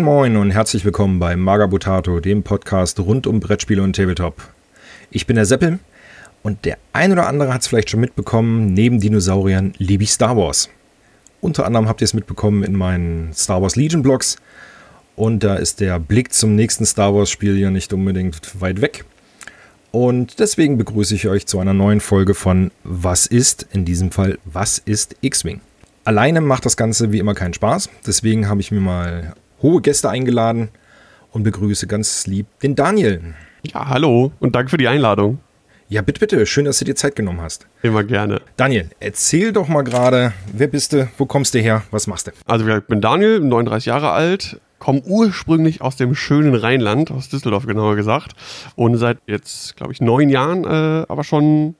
Moin Moin und herzlich willkommen bei Magabutato, dem Podcast rund um Brettspiele und Tabletop. Ich bin der Seppel und der ein oder andere hat es vielleicht schon mitbekommen, neben Dinosauriern liebe ich Star Wars. Unter anderem habt ihr es mitbekommen in meinen Star Wars Legion Blogs und da ist der Blick zum nächsten Star Wars Spiel ja nicht unbedingt weit weg. Und deswegen begrüße ich euch zu einer neuen Folge von Was ist, in diesem Fall Was ist X-Wing? Alleine macht das Ganze wie immer keinen Spaß, deswegen habe ich mir mal hohe Gäste eingeladen und begrüße ganz lieb den Daniel. Ja, hallo und danke für die Einladung. Ja, bitte, bitte. Schön, dass du dir Zeit genommen hast. Immer gerne. Daniel, erzähl doch mal gerade, wer bist du, wo kommst du her, was machst du? Also, ich bin Daniel, 39 Jahre alt, komme ursprünglich aus dem schönen Rheinland, aus Düsseldorf genauer gesagt. Und seit jetzt, glaube ich, neun Jahren äh, aber schon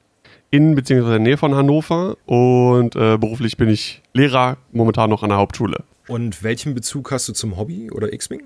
in bzw. in der Nähe von Hannover. Und äh, beruflich bin ich Lehrer, momentan noch an der Hauptschule. Und welchen Bezug hast du zum Hobby oder X-Wing?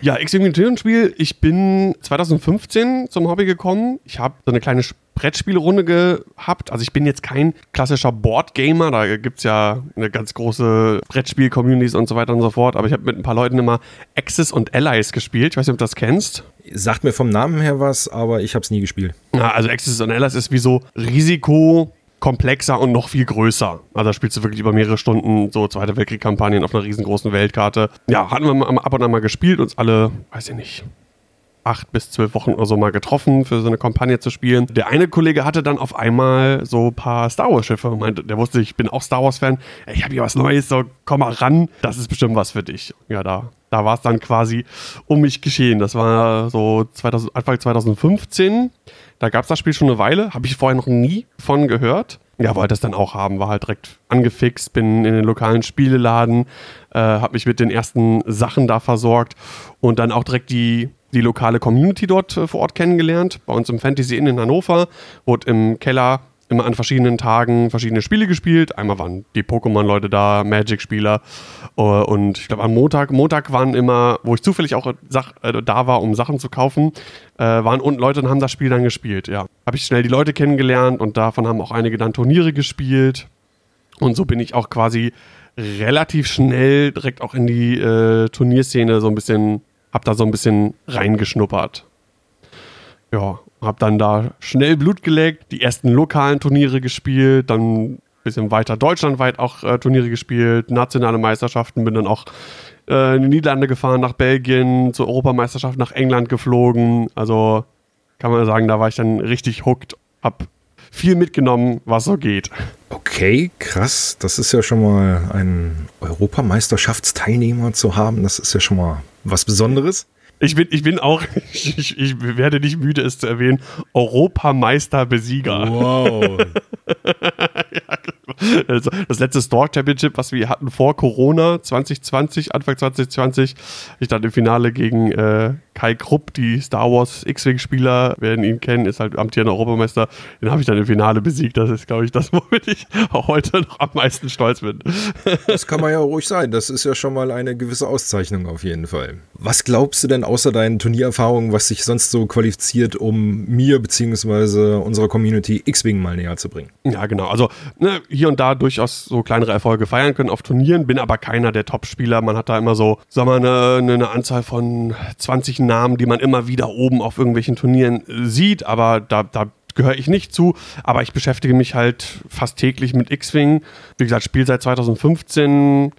Ja, X-Wing Spiel. Ich bin 2015 zum Hobby gekommen. Ich habe so eine kleine Brettspielrunde gehabt. Also ich bin jetzt kein klassischer Boardgamer, da gibt es ja eine ganz große Brettspiel-Communities und so weiter und so fort, aber ich habe mit ein paar Leuten immer Axis und Allies gespielt. Ich weiß nicht, ob du das kennst. Sagt mir vom Namen her was, aber ich habe es nie gespielt. Ja, also Axis und Allies ist wie so Risiko komplexer und noch viel größer. Also da spielst du wirklich über mehrere Stunden so Zweite Weltkrieg-Kampagnen auf einer riesengroßen Weltkarte. Ja, hatten wir ab und an mal gespielt, uns alle, weiß ich nicht, acht bis zwölf Wochen oder so mal getroffen, für so eine Kampagne zu spielen. Der eine Kollege hatte dann auf einmal so ein paar Star Wars-Schiffe und meinte, der wusste, ich bin auch Star Wars-Fan. Ich habe hier was Neues, so komm mal ran, das ist bestimmt was für dich. Ja, da, da war es dann quasi um mich geschehen. Das war so 2000, Anfang 2015. Da gab es das Spiel schon eine Weile, habe ich vorher noch nie von gehört. Ja, wollte es dann auch haben, war halt direkt angefixt, bin in den lokalen Spieleladen, äh, habe mich mit den ersten Sachen da versorgt und dann auch direkt die, die lokale Community dort äh, vor Ort kennengelernt. Bei uns im Fantasy Inn in Hannover wurde im Keller immer an verschiedenen Tagen verschiedene Spiele gespielt. Einmal waren die Pokémon-Leute da, Magic-Spieler. Äh, und ich glaube, am Montag, Montag waren immer, wo ich zufällig auch Sach, äh, da war, um Sachen zu kaufen, äh, waren unten Leute und haben das Spiel dann gespielt. Ja, habe ich schnell die Leute kennengelernt und davon haben auch einige dann Turniere gespielt. Und so bin ich auch quasi relativ schnell direkt auch in die äh, Turnierszene so ein bisschen, hab da so ein bisschen reingeschnuppert. Ja, hab dann da schnell Blut geleckt, die ersten lokalen Turniere gespielt, dann ein bisschen weiter deutschlandweit auch äh, Turniere gespielt, nationale Meisterschaften, bin dann auch äh, in die Niederlande gefahren, nach Belgien, zur Europameisterschaft nach England geflogen. Also kann man sagen, da war ich dann richtig hooked, hab viel mitgenommen, was so geht. Okay, krass. Das ist ja schon mal ein Europameisterschaftsteilnehmer zu haben. Das ist ja schon mal was Besonderes. Ich bin, ich bin auch, ich, ich werde nicht müde, es zu erwähnen, Europameister-Besieger. Wow. ja, genau. also das letzte Store Championship, was wir hatten vor Corona 2020, Anfang 2020, ich dann im Finale gegen äh, Kai Krupp, die Star Wars X-Wing-Spieler, werden ihn kennen, ist halt amtierender Europameister. Den habe ich dann im Finale besiegt. Das ist, glaube ich, das, womit ich auch heute noch am meisten stolz bin. das kann man ja ruhig sein. Das ist ja schon mal eine gewisse Auszeichnung auf jeden Fall. Was glaubst du denn außer deinen Turniererfahrungen, was sich sonst so qualifiziert, um mir bzw. unserer Community X-Wing mal näher zu bringen? Ja, genau. Also ne, hier und da durchaus so kleinere Erfolge feiern können auf Turnieren, bin aber keiner der Top-Spieler. Man hat da immer so, sagen wir mal, eine, eine Anzahl von 20 Namen, die man immer wieder oben auf irgendwelchen Turnieren äh, sieht, aber da, da gehöre ich nicht zu, aber ich beschäftige mich halt fast täglich mit X-Wing. Wie gesagt, spiele seit 2015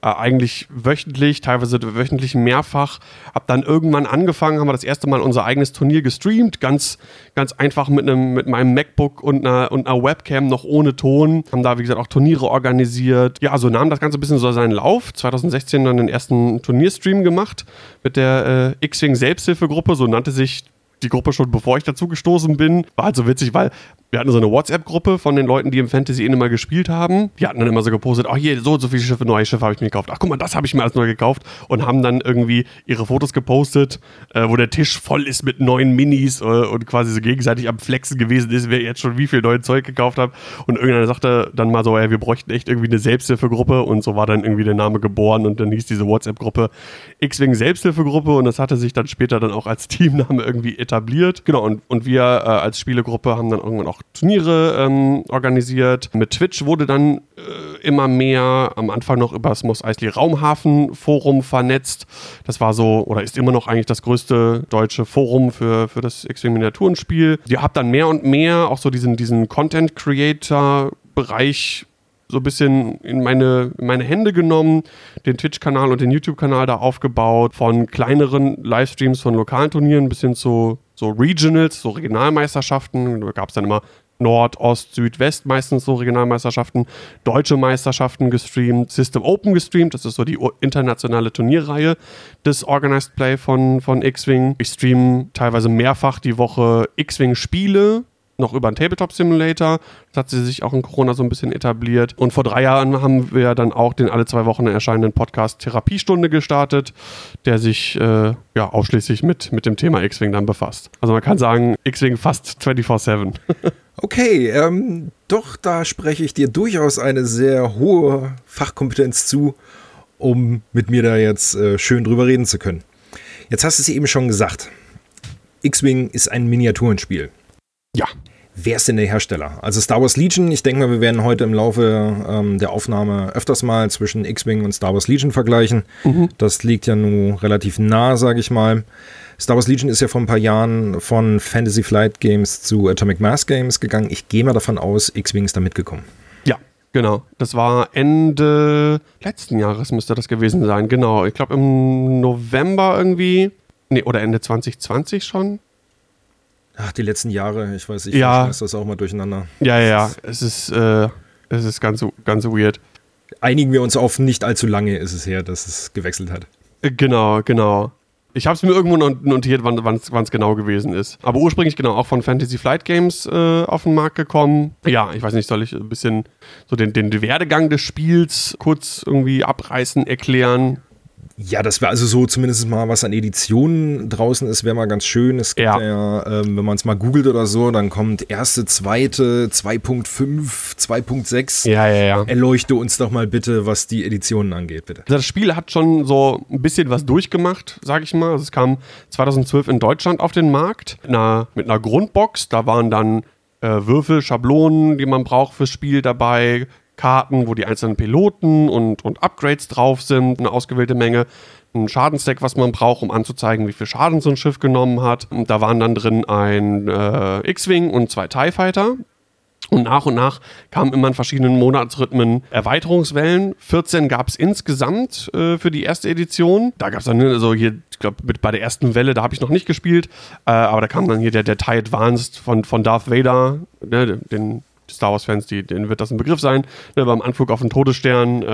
äh, eigentlich wöchentlich, teilweise wöchentlich mehrfach. Hab dann irgendwann angefangen, haben wir das erste Mal unser eigenes Turnier gestreamt, ganz, ganz einfach mit einem, mit meinem MacBook und einer, und einer Webcam noch ohne Ton. Haben da, wie gesagt, auch Turniere organisiert. Ja, so nahm das Ganze ein bisschen so seinen Lauf. 2016 dann den ersten Turnierstream gemacht mit der äh, X-Wing Selbsthilfegruppe, so nannte sich die Gruppe schon, bevor ich dazu gestoßen bin. War halt so witzig, weil wir hatten so eine WhatsApp-Gruppe von den Leuten, die im Fantasy Inn immer gespielt haben. Die hatten dann immer so gepostet, ach hier, so und so viele Schiffe, neue Schiffe habe ich mir gekauft. Ach guck mal, das habe ich mir als neu gekauft. Und haben dann irgendwie ihre Fotos gepostet, äh, wo der Tisch voll ist mit neuen Minis äh, und quasi so gegenseitig am Flexen gewesen ist, wer jetzt schon wie viel neues Zeug gekauft hat. Und irgendeiner sagte dann mal so, ja, wir bräuchten echt irgendwie eine Selbsthilfegruppe. Und so war dann irgendwie der Name geboren und dann hieß diese WhatsApp-Gruppe X-Wing Selbsthilfegruppe. Und das hatte sich dann später dann auch als Teamname irgendwie etabliert. Genau, und, und wir äh, als Spielegruppe haben dann irgendwann auch auch Turniere ähm, organisiert. Mit Twitch wurde dann äh, immer mehr am Anfang noch über das Mos Eisley Raumhafen Forum vernetzt. Das war so, oder ist immer noch eigentlich das größte deutsche Forum für, für das X-Wing Miniaturenspiel. Ihr habt dann mehr und mehr auch so diesen, diesen Content Creator Bereich so ein bisschen in meine, in meine Hände genommen, den Twitch-Kanal und den YouTube-Kanal da aufgebaut, von kleineren Livestreams von lokalen Turnieren bis hin zu so Regionals, so Regionalmeisterschaften. Da gab es dann immer Nord, Ost, Süd, West meistens so Regionalmeisterschaften, deutsche Meisterschaften gestreamt, System Open gestreamt, das ist so die internationale Turnierreihe des Organized Play von, von X-Wing. Ich streame teilweise mehrfach die Woche X-Wing-Spiele, noch über einen Tabletop Simulator. Das hat sie sich auch in Corona so ein bisschen etabliert. Und vor drei Jahren haben wir dann auch den alle zwei Wochen erscheinenden Podcast Therapiestunde gestartet, der sich äh, ja ausschließlich mit, mit dem Thema X-Wing dann befasst. Also man kann sagen, X-Wing fast 24-7. okay, ähm, doch, da spreche ich dir durchaus eine sehr hohe Fachkompetenz zu, um mit mir da jetzt äh, schön drüber reden zu können. Jetzt hast du es eben schon gesagt. X-Wing ist ein Miniaturenspiel. Ja. Wer ist denn der Hersteller? Also Star Wars Legion, ich denke mal, wir werden heute im Laufe ähm, der Aufnahme öfters mal zwischen X-Wing und Star Wars Legion vergleichen. Mhm. Das liegt ja nun relativ nah, sage ich mal. Star Wars Legion ist ja vor ein paar Jahren von Fantasy Flight Games zu Atomic Mass Games gegangen. Ich gehe mal davon aus, X-Wing ist da mitgekommen. Ja, genau. Das war Ende letzten Jahres müsste das gewesen sein. Genau. Ich glaube im November irgendwie. Nee, oder Ende 2020 schon. Ach, die letzten Jahre, ich weiß, ich ja. schmeiß das auch mal durcheinander. Ja, ja, es ist, äh, es ist ganz, ganz weird. Einigen wir uns auf nicht allzu lange ist es her, dass es gewechselt hat. Äh, genau, genau. Ich habe es mir irgendwo notiert, wann es genau gewesen ist. Aber ursprünglich genau auch von Fantasy Flight Games äh, auf den Markt gekommen. Ja, ich weiß nicht, soll ich ein bisschen so den, den Werdegang des Spiels kurz irgendwie abreißen, erklären? Ja, das wäre also so zumindest mal, was an Editionen draußen ist, wäre mal ganz schön. Es gibt ja, ja ähm, wenn man es mal googelt oder so, dann kommt erste, zweite, 2.5, 2.6. Ja, ja, ja. Erleuchte uns doch mal bitte, was die Editionen angeht, bitte. Das Spiel hat schon so ein bisschen was durchgemacht, sage ich mal. Also es kam 2012 in Deutschland auf den Markt mit einer, mit einer Grundbox. Da waren dann äh, Würfel, Schablonen, die man braucht fürs Spiel dabei, Karten, wo die einzelnen Piloten und, und Upgrades drauf sind, eine ausgewählte Menge. Ein Schadensdeck, was man braucht, um anzuzeigen, wie viel Schaden so ein Schiff genommen hat. Und da waren dann drin ein äh, X-Wing und zwei TIE Fighter. Und nach und nach kamen immer in verschiedenen Monatsrhythmen Erweiterungswellen. 14 gab es insgesamt äh, für die erste Edition. Da gab es dann, also hier, ich glaube, bei der ersten Welle, da habe ich noch nicht gespielt, äh, aber da kam dann hier der, der TIE Advanced von, von Darth Vader, ne, den Star Wars-Fans, denen wird das ein Begriff sein. Ne, beim Anflug auf den Todesstern, äh,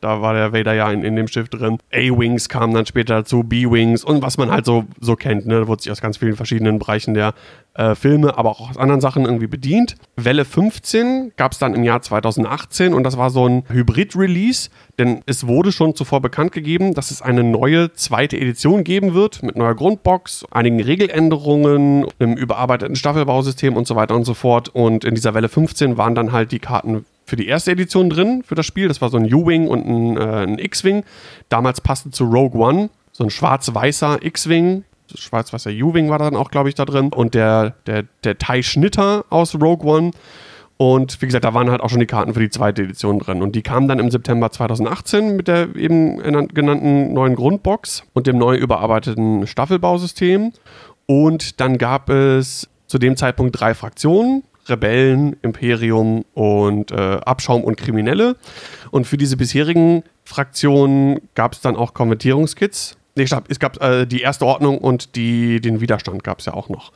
da war der Vader ja in, in dem Schiff drin. A-Wings kamen dann später dazu, B-Wings und was man halt so, so kennt. Ne? Da wurde sich aus ganz vielen verschiedenen Bereichen der äh, Filme, aber auch aus anderen Sachen irgendwie bedient. Welle 15 gab es dann im Jahr 2018 und das war so ein Hybrid-Release, denn es wurde schon zuvor bekannt gegeben, dass es eine neue zweite Edition geben wird mit neuer Grundbox, einigen Regeländerungen, einem überarbeiteten Staffelbausystem und so weiter und so fort. Und in dieser Welle 15 waren dann halt die Karten für die erste Edition drin, für das Spiel. Das war so ein U-Wing und ein, äh, ein X-Wing. Damals passte zu Rogue One, so ein schwarz-weißer X-Wing schwarz-weißer U-Wing war dann auch, glaube ich, da drin. Und der, der, der Tai Schnitter aus Rogue One. Und wie gesagt, da waren halt auch schon die Karten für die zweite Edition drin. Und die kamen dann im September 2018 mit der eben genannten neuen Grundbox und dem neu überarbeiteten Staffelbausystem. Und dann gab es zu dem Zeitpunkt drei Fraktionen. Rebellen, Imperium und äh, Abschaum und Kriminelle. Und für diese bisherigen Fraktionen gab es dann auch Konvertierungskits Nee, stopp. Es gab äh, die erste Ordnung und die, den Widerstand gab es ja auch noch.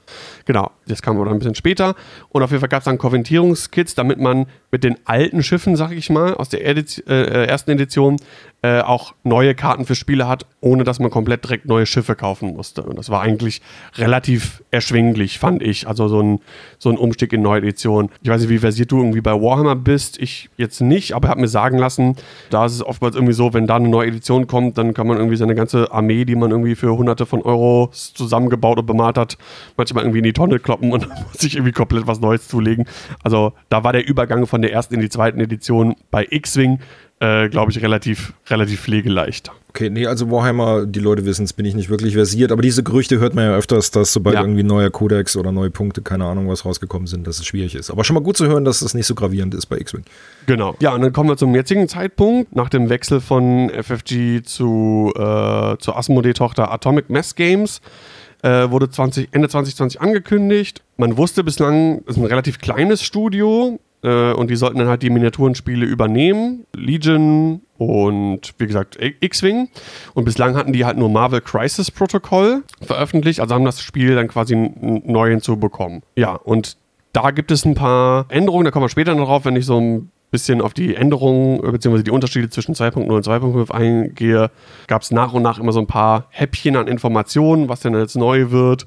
Genau, das kam aber ein bisschen später. Und auf jeden Fall gab es dann Konvertierungskits, damit man mit den alten Schiffen, sag ich mal, aus der Ediz äh, ersten Edition äh, auch neue Karten für Spiele hat, ohne dass man komplett direkt neue Schiffe kaufen musste. Und das war eigentlich relativ erschwinglich, fand ich. Also so ein, so ein Umstieg in neue Edition. Ich weiß nicht, wie versiert du irgendwie bei Warhammer bist. Ich jetzt nicht, aber habe mir sagen lassen, da ist es oftmals irgendwie so, wenn da eine neue Edition kommt, dann kann man irgendwie seine ganze Armee, die man irgendwie für hunderte von Euros zusammengebaut und bemalt hat, manchmal irgendwie in die Tonne kloppen und sich irgendwie komplett was Neues zulegen. Also da war der Übergang von der ersten in die zweiten Edition bei X-Wing äh, glaube ich, relativ, relativ pflegeleicht. Okay, nee, also Warhammer, die Leute wissen es, bin ich nicht wirklich versiert, aber diese Gerüchte hört man ja öfters, dass sobald ja. irgendwie neuer Kodex oder neue Punkte, keine Ahnung, was rausgekommen sind, dass es schwierig ist. Aber schon mal gut zu hören, dass es nicht so gravierend ist bei X-Wing. Genau. Ja, und dann kommen wir zum jetzigen Zeitpunkt, nach dem Wechsel von FFG zu, äh, zur Asmodee-Tochter Atomic Mass Games. Äh, wurde 20, Ende 2020 angekündigt. Man wusste bislang, es ist ein relativ kleines Studio, äh, und die sollten dann halt die Miniaturenspiele übernehmen. Legion und wie gesagt X-Wing. Und bislang hatten die halt nur Marvel Crisis Protocol veröffentlicht, also haben das Spiel dann quasi neu hinzubekommen. Ja, und da gibt es ein paar Änderungen, da kommen wir später noch drauf, wenn ich so ein bisschen auf die Änderungen bzw. die Unterschiede zwischen 2.0 und 2.5 eingehe, gab es nach und nach immer so ein paar Häppchen an Informationen, was denn jetzt neu wird.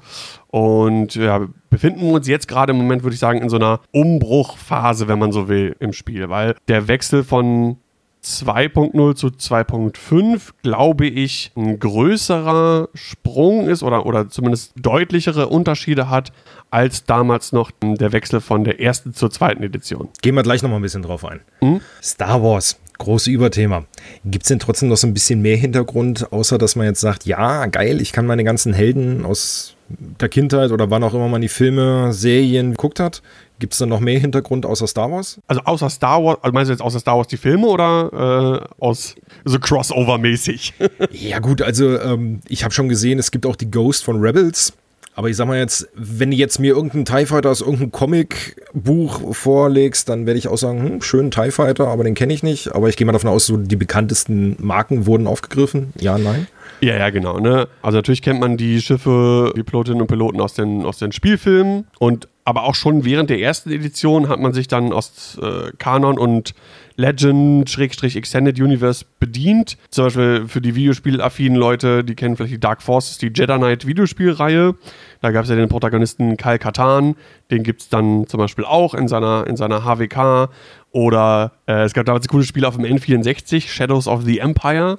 Und ja, befinden uns jetzt gerade im Moment, würde ich sagen, in so einer Umbruchphase, wenn man so will, im Spiel, weil der Wechsel von 2.0 zu 2.5, glaube ich, ein größerer Sprung ist oder, oder zumindest deutlichere Unterschiede hat als damals noch der Wechsel von der ersten zur zweiten Edition. Gehen wir gleich nochmal ein bisschen drauf ein. Mhm. Star Wars, große Überthema. Gibt es denn trotzdem noch so ein bisschen mehr Hintergrund, außer dass man jetzt sagt, ja, geil, ich kann meine ganzen Helden aus der Kindheit oder wann auch immer man die Filme, Serien geguckt hat, Gibt es da noch mehr Hintergrund außer Star Wars? Also außer Star Wars, also meinst du jetzt außer Star Wars die Filme oder äh, aus so Crossover-mäßig? ja, gut, also ähm, ich habe schon gesehen, es gibt auch die Ghost von Rebels. Aber ich sag mal jetzt, wenn du jetzt mir irgendeinen TIE Fighter aus irgendeinem Comic-Buch vorlegst, dann werde ich auch sagen, hm, schönen TIE Fighter, aber den kenne ich nicht. Aber ich gehe mal davon aus, so die bekanntesten Marken wurden aufgegriffen. Ja, nein? Ja, ja, genau. Ne? Also natürlich kennt man die Schiffe, die Pilotinnen und Piloten aus den, aus den Spielfilmen und aber auch schon während der ersten Edition hat man sich dann aus äh, Kanon und Legend-Extended Universe bedient. Zum Beispiel für die Videospielaffinen Leute, die kennen vielleicht die Dark Forces, die Jedi Knight Videospielreihe. Da gab es ja den Protagonisten Kyle Katan, den gibt es dann zum Beispiel auch in seiner, in seiner HWK. Oder äh, es gab damals ein cooles Spiel auf dem N64, Shadows of the Empire.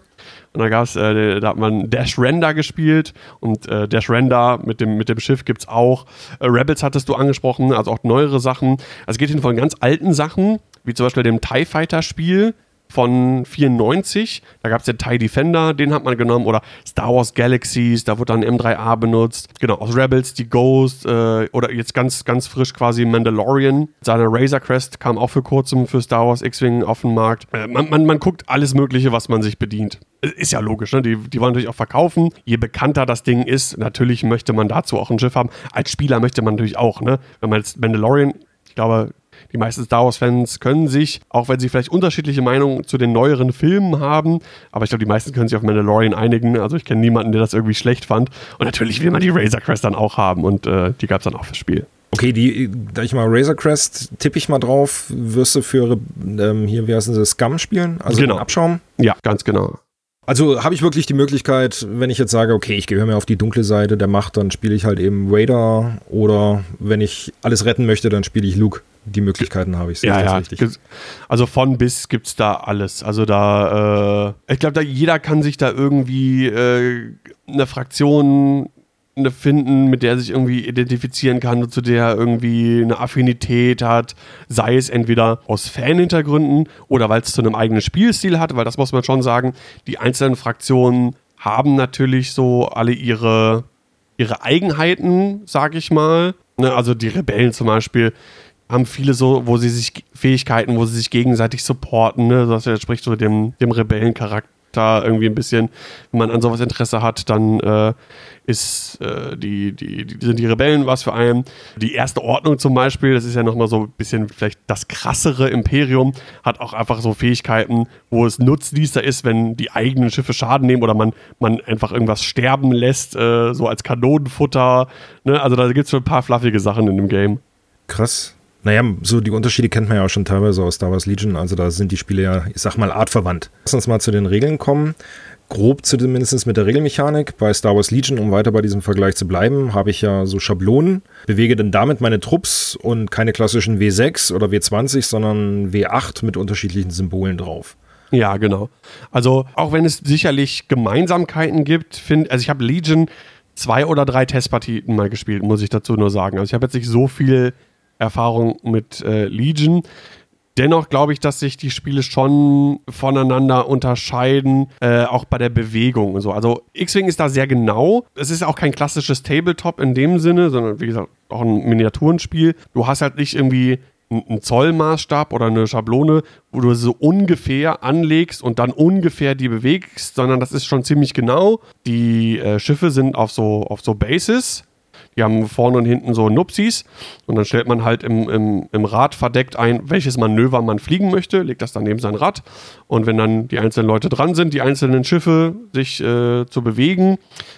Und da gab's, äh, da hat man Dash Render gespielt und äh, Dash Render mit dem, mit dem Schiff gibt es auch. Äh, Rebels hattest du angesprochen, also auch neuere Sachen. Also es geht hin von ganz alten Sachen, wie zum Beispiel dem TIE Fighter Spiel, von 94. Da gab es den TIE Defender, den hat man genommen. Oder Star Wars Galaxies, da wurde dann M3A benutzt. Genau, aus Rebels die Ghost äh, oder jetzt ganz, ganz frisch quasi Mandalorian. Seine Razor Crest kam auch für kurzem für Star Wars X-Wing auf den Markt. Äh, man, man, man guckt alles Mögliche, was man sich bedient. Ist ja logisch, ne? Die, die wollen natürlich auch verkaufen. Je bekannter das Ding ist, natürlich möchte man dazu auch ein Schiff haben. Als Spieler möchte man natürlich auch, ne? Wenn man jetzt Mandalorian, ich glaube, die meisten Star Wars-Fans können sich, auch wenn sie vielleicht unterschiedliche Meinungen zu den neueren Filmen haben, aber ich glaube, die meisten können sich auf Mandalorian einigen. Also ich kenne niemanden, der das irgendwie schlecht fand. Und natürlich will man die Razor Crest dann auch haben und äh, die gab es dann auch fürs Spiel. Okay, die, da ich mal Razor Crest tippe ich mal drauf, wirst du für ähm, hier, wie heißen sie, Scum spielen? Also genau. Abschaum? Ja, ganz genau. Also habe ich wirklich die Möglichkeit, wenn ich jetzt sage, okay, ich gehöre mir auf die dunkle Seite der Macht, dann spiele ich halt eben Raider oder wenn ich alles retten möchte, dann spiele ich Luke die Möglichkeiten habe ich. Ja, ja. Richtig? Also von bis gibt es da alles. Also da, äh, ich glaube, da jeder kann sich da irgendwie äh, eine Fraktion eine finden, mit der er sich irgendwie identifizieren kann, zu der er irgendwie eine Affinität hat, sei es entweder aus Fanhintergründen oder weil es zu einem eigenen Spielstil hat, weil das muss man schon sagen, die einzelnen Fraktionen haben natürlich so alle ihre, ihre Eigenheiten, sag ich mal. Ne, also die Rebellen zum Beispiel, haben viele so, wo sie sich Fähigkeiten, wo sie sich gegenseitig supporten, ne? Das entspricht so dem, dem Rebellencharakter irgendwie ein bisschen. Wenn man an sowas Interesse hat, dann äh, ist äh, die, die, die, sind die Rebellen was für einen. Die erste Ordnung zum Beispiel, das ist ja nochmal so ein bisschen vielleicht das krassere Imperium, hat auch einfach so Fähigkeiten, wo es nutznießer ist, wenn die eigenen Schiffe Schaden nehmen oder man, man einfach irgendwas sterben lässt, äh, so als Kanonenfutter. Ne? Also da gibt es schon ein paar fluffige Sachen in dem Game. Krass. Naja, so die Unterschiede kennt man ja auch schon teilweise aus Star Wars Legion. Also da sind die Spiele ja, ich sag mal, artverwandt. Lass uns mal zu den Regeln kommen. Grob zumindest mit der Regelmechanik. Bei Star Wars Legion, um weiter bei diesem Vergleich zu bleiben, habe ich ja so Schablonen. Bewege dann damit meine Trupps und keine klassischen W6 oder W20, sondern W8 mit unterschiedlichen Symbolen drauf. Ja, genau. Also auch wenn es sicherlich Gemeinsamkeiten gibt, finde also ich habe Legion zwei oder drei Testpartien mal gespielt, muss ich dazu nur sagen. Also ich habe jetzt nicht so viel Erfahrung mit äh, Legion. Dennoch glaube ich, dass sich die Spiele schon voneinander unterscheiden, äh, auch bei der Bewegung und so. Also X-Wing ist da sehr genau. Es ist auch kein klassisches Tabletop in dem Sinne, sondern wie gesagt auch ein Miniaturenspiel. Du hast halt nicht irgendwie einen Zollmaßstab oder eine Schablone, wo du so ungefähr anlegst und dann ungefähr die bewegst, sondern das ist schon ziemlich genau. Die äh, Schiffe sind auf so, auf so Bases die haben vorne und hinten so Nupsis und dann stellt man halt im, im, im Rad verdeckt ein, welches Manöver man fliegen möchte, legt das dann neben sein Rad und wenn dann die einzelnen Leute dran sind, die einzelnen Schiffe sich äh, zu bewegen,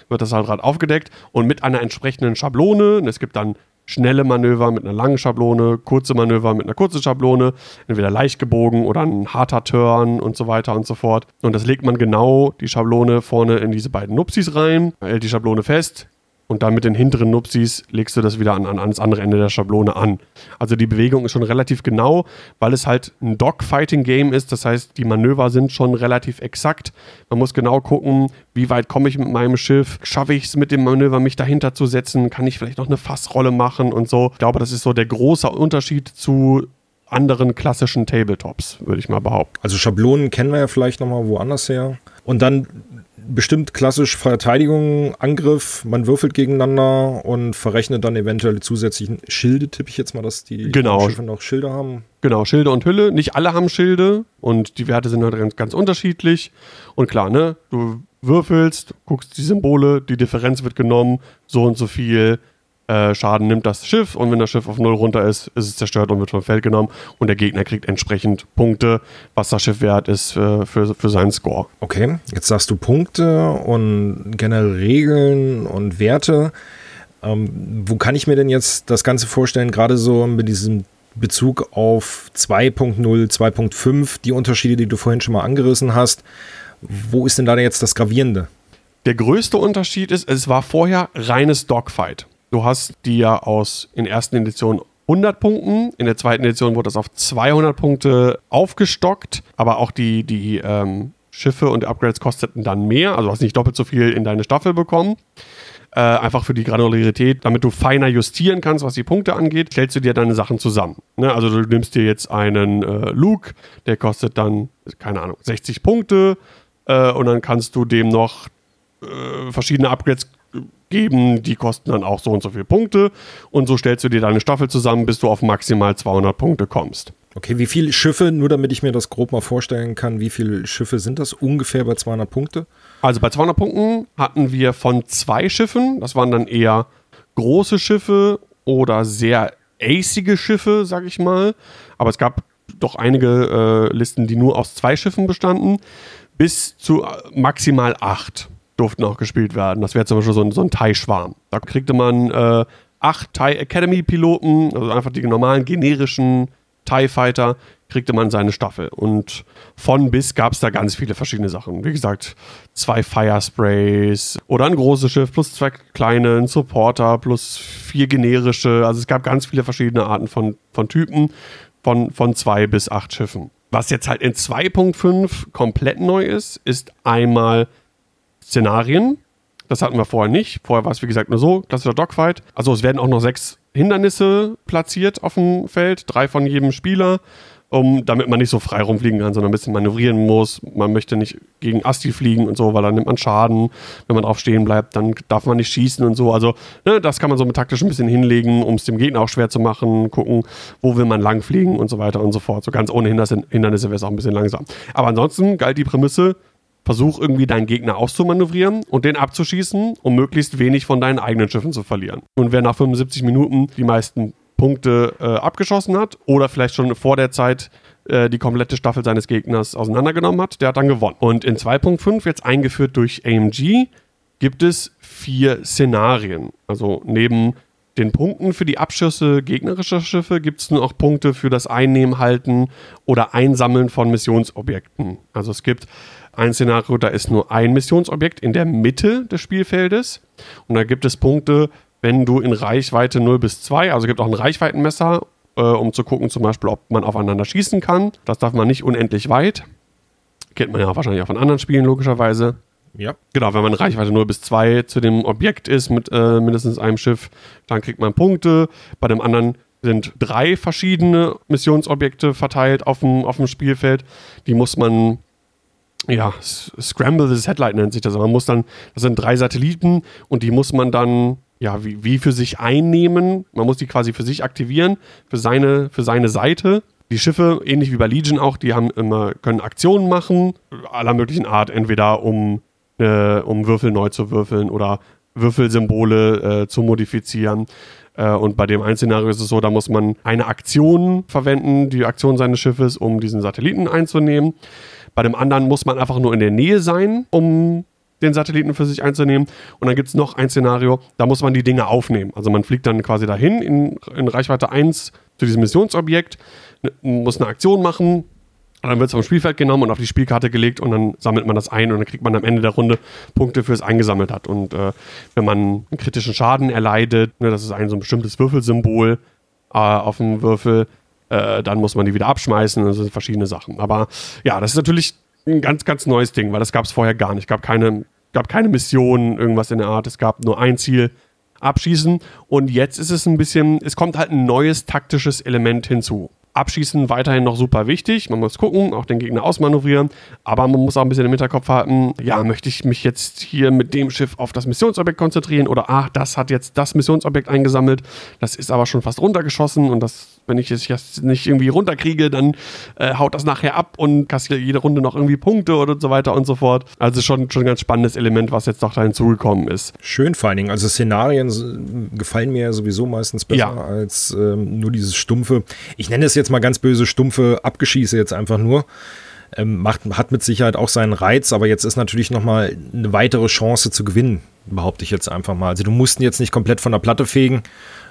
wird das halt Rad aufgedeckt und mit einer entsprechenden Schablone. Und es gibt dann schnelle Manöver mit einer langen Schablone, kurze Manöver mit einer kurzen Schablone, entweder leicht gebogen oder ein harter Turn und so weiter und so fort. Und das legt man genau die Schablone vorne in diese beiden Nupsis rein, hält die Schablone fest, und dann mit den hinteren Nupsis legst du das wieder an, an, ans andere Ende der Schablone an. Also die Bewegung ist schon relativ genau, weil es halt ein Dogfighting-Game ist. Das heißt, die Manöver sind schon relativ exakt. Man muss genau gucken, wie weit komme ich mit meinem Schiff. Schaffe ich es mit dem Manöver, mich dahinter zu setzen? Kann ich vielleicht noch eine Fassrolle machen und so? Ich glaube, das ist so der große Unterschied zu anderen klassischen Tabletops, würde ich mal behaupten. Also Schablonen kennen wir ja vielleicht nochmal woanders her. Und dann bestimmt klassisch Verteidigung, Angriff, man würfelt gegeneinander und verrechnet dann eventuell zusätzlichen Schilde, tippe ich jetzt mal, dass die genau. Schiffe noch Schilde haben. Genau, Schilde und Hülle. Nicht alle haben Schilde und die Werte sind halt ganz, ganz unterschiedlich. Und klar, ne, du würfelst, guckst die Symbole, die Differenz wird genommen, so und so viel äh, Schaden nimmt das Schiff und wenn das Schiff auf Null runter ist, ist es zerstört und wird vom Feld genommen und der Gegner kriegt entsprechend Punkte, was das Schiff wert ist äh, für, für seinen Score. Okay, jetzt sagst du Punkte und generell Regeln und Werte. Ähm, wo kann ich mir denn jetzt das Ganze vorstellen, gerade so mit diesem Bezug auf 2.0, 2.5, die Unterschiede, die du vorhin schon mal angerissen hast. Wo ist denn da jetzt das Gravierende? Der größte Unterschied ist, es war vorher reines Dogfight. Du hast die ja aus in der ersten Edition 100 Punkten. In der zweiten Edition wurde das auf 200 Punkte aufgestockt, aber auch die, die ähm, Schiffe und Upgrades kosteten dann mehr. Also hast nicht doppelt so viel in deine Staffel bekommen. Äh, einfach für die Granularität, damit du feiner justieren kannst, was die Punkte angeht, stellst du dir deine Sachen zusammen. Ne? Also du nimmst dir jetzt einen äh, Luke, der kostet dann, keine Ahnung, 60 Punkte äh, und dann kannst du dem noch äh, verschiedene Upgrades geben, die kosten dann auch so und so viele Punkte und so stellst du dir deine Staffel zusammen, bis du auf maximal 200 Punkte kommst. Okay, wie viele Schiffe, nur damit ich mir das grob mal vorstellen kann, wie viele Schiffe sind das ungefähr bei 200 Punkte? Also bei 200 Punkten hatten wir von zwei Schiffen, das waren dann eher große Schiffe oder sehr acige Schiffe, sag ich mal, aber es gab doch einige äh, Listen, die nur aus zwei Schiffen bestanden, bis zu äh, maximal acht durften auch gespielt werden. Das wäre zum Beispiel so ein, so ein Thai-Schwarm. Da kriegte man äh, acht Thai Academy-Piloten, also einfach die normalen generischen TIE Fighter, kriegte man seine Staffel. Und von bis gab es da ganz viele verschiedene Sachen. Wie gesagt, zwei Firesprays oder ein großes Schiff plus zwei kleine, ein Supporter plus vier generische. Also es gab ganz viele verschiedene Arten von, von Typen, von, von zwei bis acht Schiffen. Was jetzt halt in 2.5 komplett neu ist, ist einmal Szenarien. Das hatten wir vorher nicht. Vorher war es, wie gesagt, nur so, klassischer Dogfight. Also es werden auch noch sechs Hindernisse platziert auf dem Feld, drei von jedem Spieler, um, damit man nicht so frei rumfliegen kann, sondern ein bisschen manövrieren muss. Man möchte nicht gegen Asti fliegen und so, weil dann nimmt man Schaden. Wenn man drauf stehen bleibt, dann darf man nicht schießen und so. Also ne, das kann man so mit taktisch ein bisschen hinlegen, um es dem Gegner auch schwer zu machen, gucken, wo will man lang fliegen und so weiter und so fort. So ganz ohne Hindernisse wäre es auch ein bisschen langsam. Aber ansonsten galt die Prämisse, Versuch irgendwie deinen Gegner auszumanövrieren und den abzuschießen, um möglichst wenig von deinen eigenen Schiffen zu verlieren. Und wer nach 75 Minuten die meisten Punkte äh, abgeschossen hat oder vielleicht schon vor der Zeit äh, die komplette Staffel seines Gegners auseinandergenommen hat, der hat dann gewonnen. Und in 2.5, jetzt eingeführt durch AMG, gibt es vier Szenarien. Also neben den Punkten für die Abschüsse gegnerischer Schiffe gibt es nur auch Punkte für das Einnehmen, Halten oder Einsammeln von Missionsobjekten. Also es gibt ein Szenario, da ist nur ein Missionsobjekt in der Mitte des Spielfeldes. Und da gibt es Punkte, wenn du in Reichweite 0 bis 2, also gibt auch ein Reichweitenmesser, äh, um zu gucken, zum Beispiel, ob man aufeinander schießen kann. Das darf man nicht unendlich weit. Kennt man ja wahrscheinlich auch von anderen Spielen, logischerweise. Ja. Genau, wenn man Reichweite 0 bis 2 zu dem Objekt ist mit äh, mindestens einem Schiff, dann kriegt man Punkte. Bei dem anderen sind drei verschiedene Missionsobjekte verteilt auf dem, auf dem Spielfeld. Die muss man ja, Scramble the Satellite nennt sich das. Man muss dann, das sind drei Satelliten und die muss man dann, ja, wie, wie für sich einnehmen. Man muss die quasi für sich aktivieren, für seine, für seine Seite. Die Schiffe, ähnlich wie bei Legion auch, die haben immer, können Aktionen machen, aller möglichen Art, entweder um, äh, um Würfel neu zu würfeln oder Würfelsymbole äh, zu modifizieren. Äh, und bei dem einen Szenario ist es so, da muss man eine Aktion verwenden, die Aktion seines Schiffes, um diesen Satelliten einzunehmen. Bei dem anderen muss man einfach nur in der Nähe sein, um den Satelliten für sich einzunehmen. Und dann gibt es noch ein Szenario, da muss man die Dinge aufnehmen. Also man fliegt dann quasi dahin in, in Reichweite 1 zu diesem Missionsobjekt, muss eine Aktion machen, und dann wird es vom Spielfeld genommen und auf die Spielkarte gelegt und dann sammelt man das ein und dann kriegt man am Ende der Runde Punkte fürs eingesammelt hat. Und äh, wenn man einen kritischen Schaden erleidet, ne, das ist ein so ein bestimmtes Würfelsymbol äh, auf dem Würfel, äh, dann muss man die wieder abschmeißen. Das sind verschiedene Sachen. Aber ja, das ist natürlich ein ganz, ganz neues Ding, weil das gab es vorher gar nicht. Es gab keine, gab keine Mission, irgendwas in der Art. Es gab nur ein Ziel, abschießen. Und jetzt ist es ein bisschen, es kommt halt ein neues taktisches Element hinzu. Abschießen weiterhin noch super wichtig. Man muss gucken, auch den Gegner ausmanövrieren. Aber man muss auch ein bisschen im Hinterkopf halten, ja, möchte ich mich jetzt hier mit dem Schiff auf das Missionsobjekt konzentrieren oder ach, das hat jetzt das Missionsobjekt eingesammelt. Das ist aber schon fast runtergeschossen und das wenn ich es jetzt nicht irgendwie runterkriege, dann äh, haut das nachher ab und kassiert jede Runde noch irgendwie Punkte und so weiter und so fort. Also schon, schon ein ganz spannendes Element, was jetzt noch da hinzugekommen ist. Schön vor allen Dingen. Also Szenarien gefallen mir sowieso meistens besser ja. als ähm, nur dieses stumpfe. Ich nenne es jetzt mal ganz böse stumpfe Abgeschieße jetzt einfach nur. Ähm, macht, hat mit Sicherheit auch seinen Reiz, aber jetzt ist natürlich nochmal eine weitere Chance zu gewinnen, behaupte ich jetzt einfach mal. Also du musst ihn jetzt nicht komplett von der Platte fegen,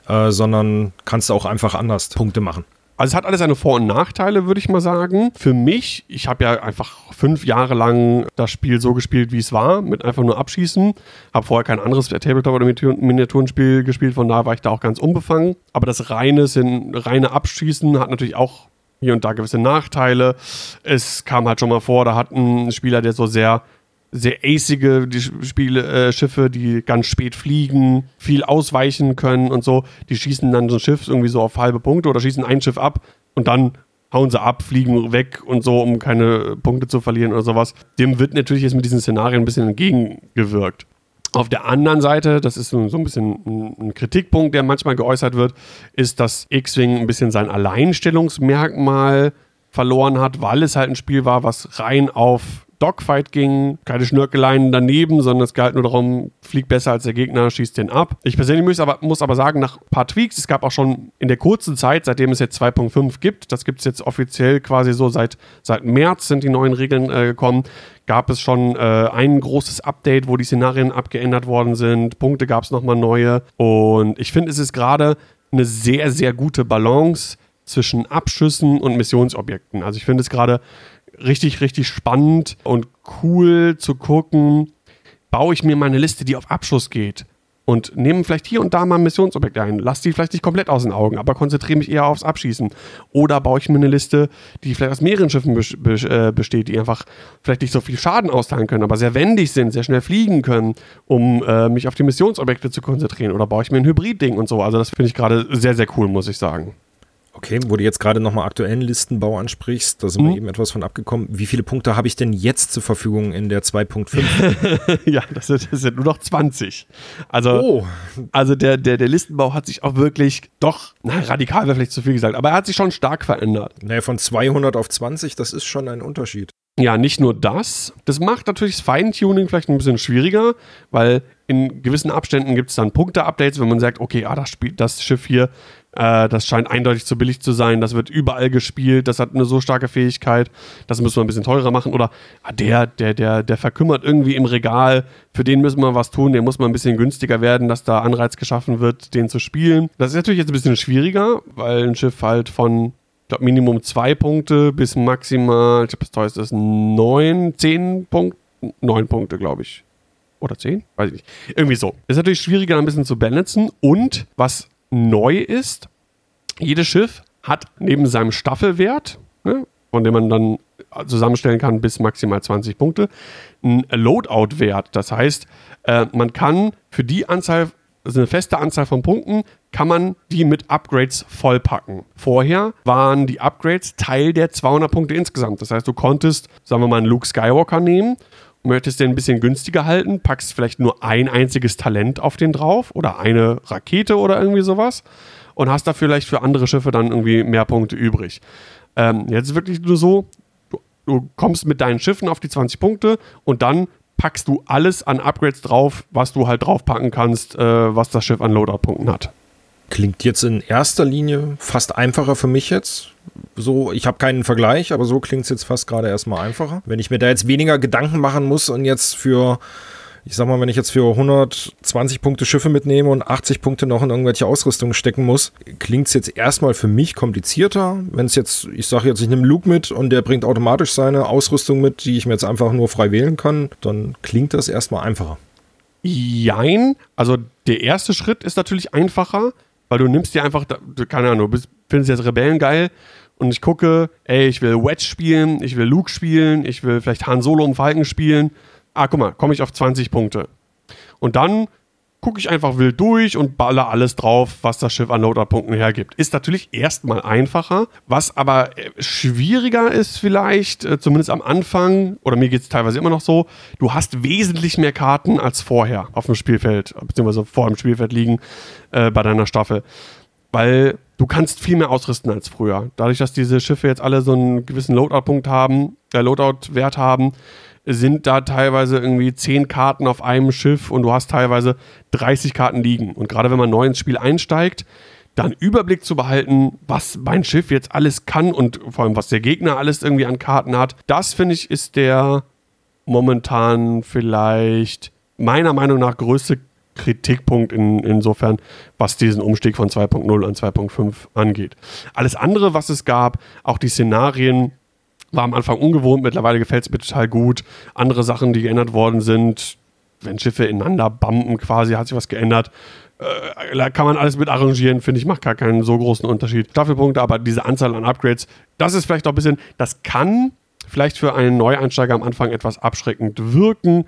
äh, sondern kannst auch einfach anders Punkte machen. Also es hat alles seine Vor- und Nachteile, würde ich mal sagen. Für mich, ich habe ja einfach fünf Jahre lang das Spiel so gespielt, wie es war, mit einfach nur Abschießen. Habe vorher kein anderes Tabletop- oder Miniaturenspiel gespielt, von daher war ich da auch ganz unbefangen. Aber das reine, reine Abschießen hat natürlich auch hier und da gewisse Nachteile. Es kam halt schon mal vor, da hat ein Spieler, der so sehr sehr acige die Spiele, äh, Schiffe, die ganz spät fliegen, viel ausweichen können und so. Die schießen dann so ein Schiff irgendwie so auf halbe Punkte oder schießen ein Schiff ab und dann hauen sie ab, fliegen weg und so, um keine Punkte zu verlieren oder sowas. Dem wird natürlich jetzt mit diesen Szenarien ein bisschen entgegengewirkt. Auf der anderen Seite, das ist so ein bisschen ein Kritikpunkt, der manchmal geäußert wird, ist, dass X-Wing ein bisschen sein Alleinstellungsmerkmal verloren hat, weil es halt ein Spiel war, was rein auf Dogfight ging, keine Schnörkeleien daneben, sondern es galt nur darum, fliegt besser als der Gegner, schießt den ab. Ich persönlich muss aber, muss aber sagen, nach ein paar Tweaks, es gab auch schon in der kurzen Zeit, seitdem es jetzt 2.5 gibt, das gibt es jetzt offiziell quasi so seit, seit März sind die neuen Regeln äh, gekommen, gab es schon äh, ein großes Update, wo die Szenarien abgeändert worden sind, Punkte gab es nochmal neue und ich finde, es ist gerade eine sehr, sehr gute Balance zwischen Abschüssen und Missionsobjekten. Also ich finde es gerade richtig, richtig spannend und cool zu gucken, baue ich mir meine Liste, die auf Abschuss geht und nehme vielleicht hier und da mal ein Missionsobjekt ein. Lass die vielleicht nicht komplett aus den Augen, aber konzentriere mich eher aufs Abschießen. Oder baue ich mir eine Liste, die vielleicht aus mehreren Schiffen äh, besteht, die einfach vielleicht nicht so viel Schaden austeilen können, aber sehr wendig sind, sehr schnell fliegen können, um äh, mich auf die Missionsobjekte zu konzentrieren. Oder baue ich mir ein Hybrid-Ding und so. Also das finde ich gerade sehr, sehr cool, muss ich sagen. Okay, wo du jetzt gerade nochmal aktuellen Listenbau ansprichst, da sind mhm. wir eben etwas von abgekommen. Wie viele Punkte habe ich denn jetzt zur Verfügung in der 2.5? ja, das sind, das sind, nur noch 20. Also, oh. also der, der, der Listenbau hat sich auch wirklich doch, na, radikal wäre vielleicht zu viel gesagt, aber er hat sich schon stark verändert. Naja, von 200 auf 20, das ist schon ein Unterschied. Ja, nicht nur das. Das macht natürlich das Feintuning vielleicht ein bisschen schwieriger, weil in gewissen Abständen gibt es dann Punkte-Updates, wenn man sagt, okay, ah, das, Spiel, das Schiff hier äh, das scheint eindeutig zu billig zu sein. Das wird überall gespielt. Das hat eine so starke Fähigkeit. Das müssen wir ein bisschen teurer machen. Oder ah, der, der, der, der verkümmert irgendwie im Regal. Für den müssen wir was tun. Der muss mal ein bisschen günstiger werden, dass da Anreiz geschaffen wird, den zu spielen. Das ist natürlich jetzt ein bisschen schwieriger, weil ein Schiff halt von ich glaube, Minimum zwei Punkte bis maximal, ich glaube, das teuerste ist neun, zehn Punkte, neun Punkte, glaube ich. Oder zehn? Weiß ich nicht. Irgendwie so. Ist natürlich schwieriger, ein bisschen zu balancen. Und was neu ist, jedes Schiff hat neben seinem Staffelwert, ne, von dem man dann zusammenstellen kann bis maximal 20 Punkte, einen Loadout-Wert. Das heißt, äh, man kann für die Anzahl, also eine feste Anzahl von Punkten, kann man die mit Upgrades vollpacken. Vorher waren die Upgrades Teil der 200 Punkte insgesamt. Das heißt, du konntest, sagen wir mal, einen Luke Skywalker nehmen möchtest den ein bisschen günstiger halten, packst vielleicht nur ein einziges Talent auf den drauf oder eine Rakete oder irgendwie sowas und hast da vielleicht für andere Schiffe dann irgendwie mehr Punkte übrig. Ähm, jetzt ist wirklich nur so, du, du kommst mit deinen Schiffen auf die 20 Punkte und dann packst du alles an Upgrades drauf, was du halt draufpacken kannst, äh, was das Schiff an Loadout-Punkten hat. Klingt jetzt in erster Linie fast einfacher für mich jetzt. So, ich habe keinen Vergleich, aber so klingt es jetzt fast gerade erstmal einfacher. Wenn ich mir da jetzt weniger Gedanken machen muss und jetzt für ich sag mal, wenn ich jetzt für 120 Punkte Schiffe mitnehme und 80 Punkte noch in irgendwelche Ausrüstung stecken muss, klingt es jetzt erstmal für mich komplizierter. Wenn es jetzt, ich sage jetzt, ich nehme Luke mit und der bringt automatisch seine Ausrüstung mit, die ich mir jetzt einfach nur frei wählen kann, dann klingt das erstmal einfacher. Jein. Also der erste Schritt ist natürlich einfacher, weil du nimmst dir einfach, keine Ahnung, du findest jetzt Rebellen geil und ich gucke, ey, ich will Wedge spielen, ich will Luke spielen, ich will vielleicht Han Solo und Falken spielen ah, guck mal, komme ich auf 20 Punkte. Und dann gucke ich einfach wild durch und baller alles drauf, was das Schiff an Loader-Punkten hergibt. Ist natürlich erstmal einfacher, was aber äh, schwieriger ist vielleicht, äh, zumindest am Anfang, oder mir geht es teilweise immer noch so, du hast wesentlich mehr Karten als vorher auf dem Spielfeld, beziehungsweise vor dem Spielfeld liegen äh, bei deiner Staffel. Weil du kannst viel mehr ausrüsten als früher. Dadurch, dass diese Schiffe jetzt alle so einen gewissen Loadout-Punkt haben, äh, Loadout-Wert haben, sind da teilweise irgendwie 10 Karten auf einem Schiff und du hast teilweise 30 Karten liegen. Und gerade wenn man neu ins Spiel einsteigt, dann Überblick zu behalten, was mein Schiff jetzt alles kann und vor allem, was der Gegner alles irgendwie an Karten hat, das finde ich ist der momentan vielleicht meiner Meinung nach größte Kritikpunkt in, insofern, was diesen Umstieg von 2.0 an 2.5 angeht. Alles andere, was es gab, auch die Szenarien, war am Anfang ungewohnt, mittlerweile gefällt es mir total gut. Andere Sachen, die geändert worden sind, wenn Schiffe ineinander bumpen quasi, hat sich was geändert. Äh, kann man alles mit arrangieren, finde ich, macht gar keinen so großen Unterschied. Staffelpunkte, aber diese Anzahl an Upgrades, das ist vielleicht auch ein bisschen, das kann vielleicht für einen Neueinsteiger am Anfang etwas abschreckend wirken,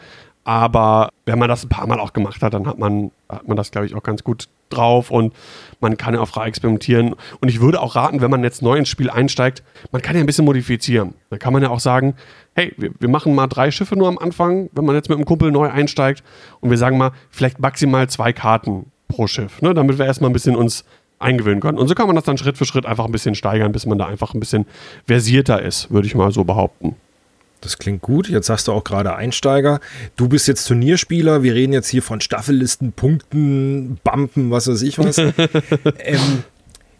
aber wenn man das ein paar Mal auch gemacht hat, dann hat man, hat man das, glaube ich, auch ganz gut drauf und man kann ja auch frei experimentieren. Und ich würde auch raten, wenn man jetzt neu ins Spiel einsteigt, man kann ja ein bisschen modifizieren. Dann kann man ja auch sagen, hey, wir, wir machen mal drei Schiffe nur am Anfang, wenn man jetzt mit einem Kumpel neu einsteigt und wir sagen mal, vielleicht maximal zwei Karten pro Schiff, ne, damit wir erstmal ein bisschen uns eingewöhnen können. Und so kann man das dann Schritt für Schritt einfach ein bisschen steigern, bis man da einfach ein bisschen versierter ist, würde ich mal so behaupten. Das klingt gut. Jetzt sagst du auch gerade Einsteiger. Du bist jetzt Turnierspieler. Wir reden jetzt hier von Staffellisten, Punkten, Bumpen, was weiß ich was. ähm,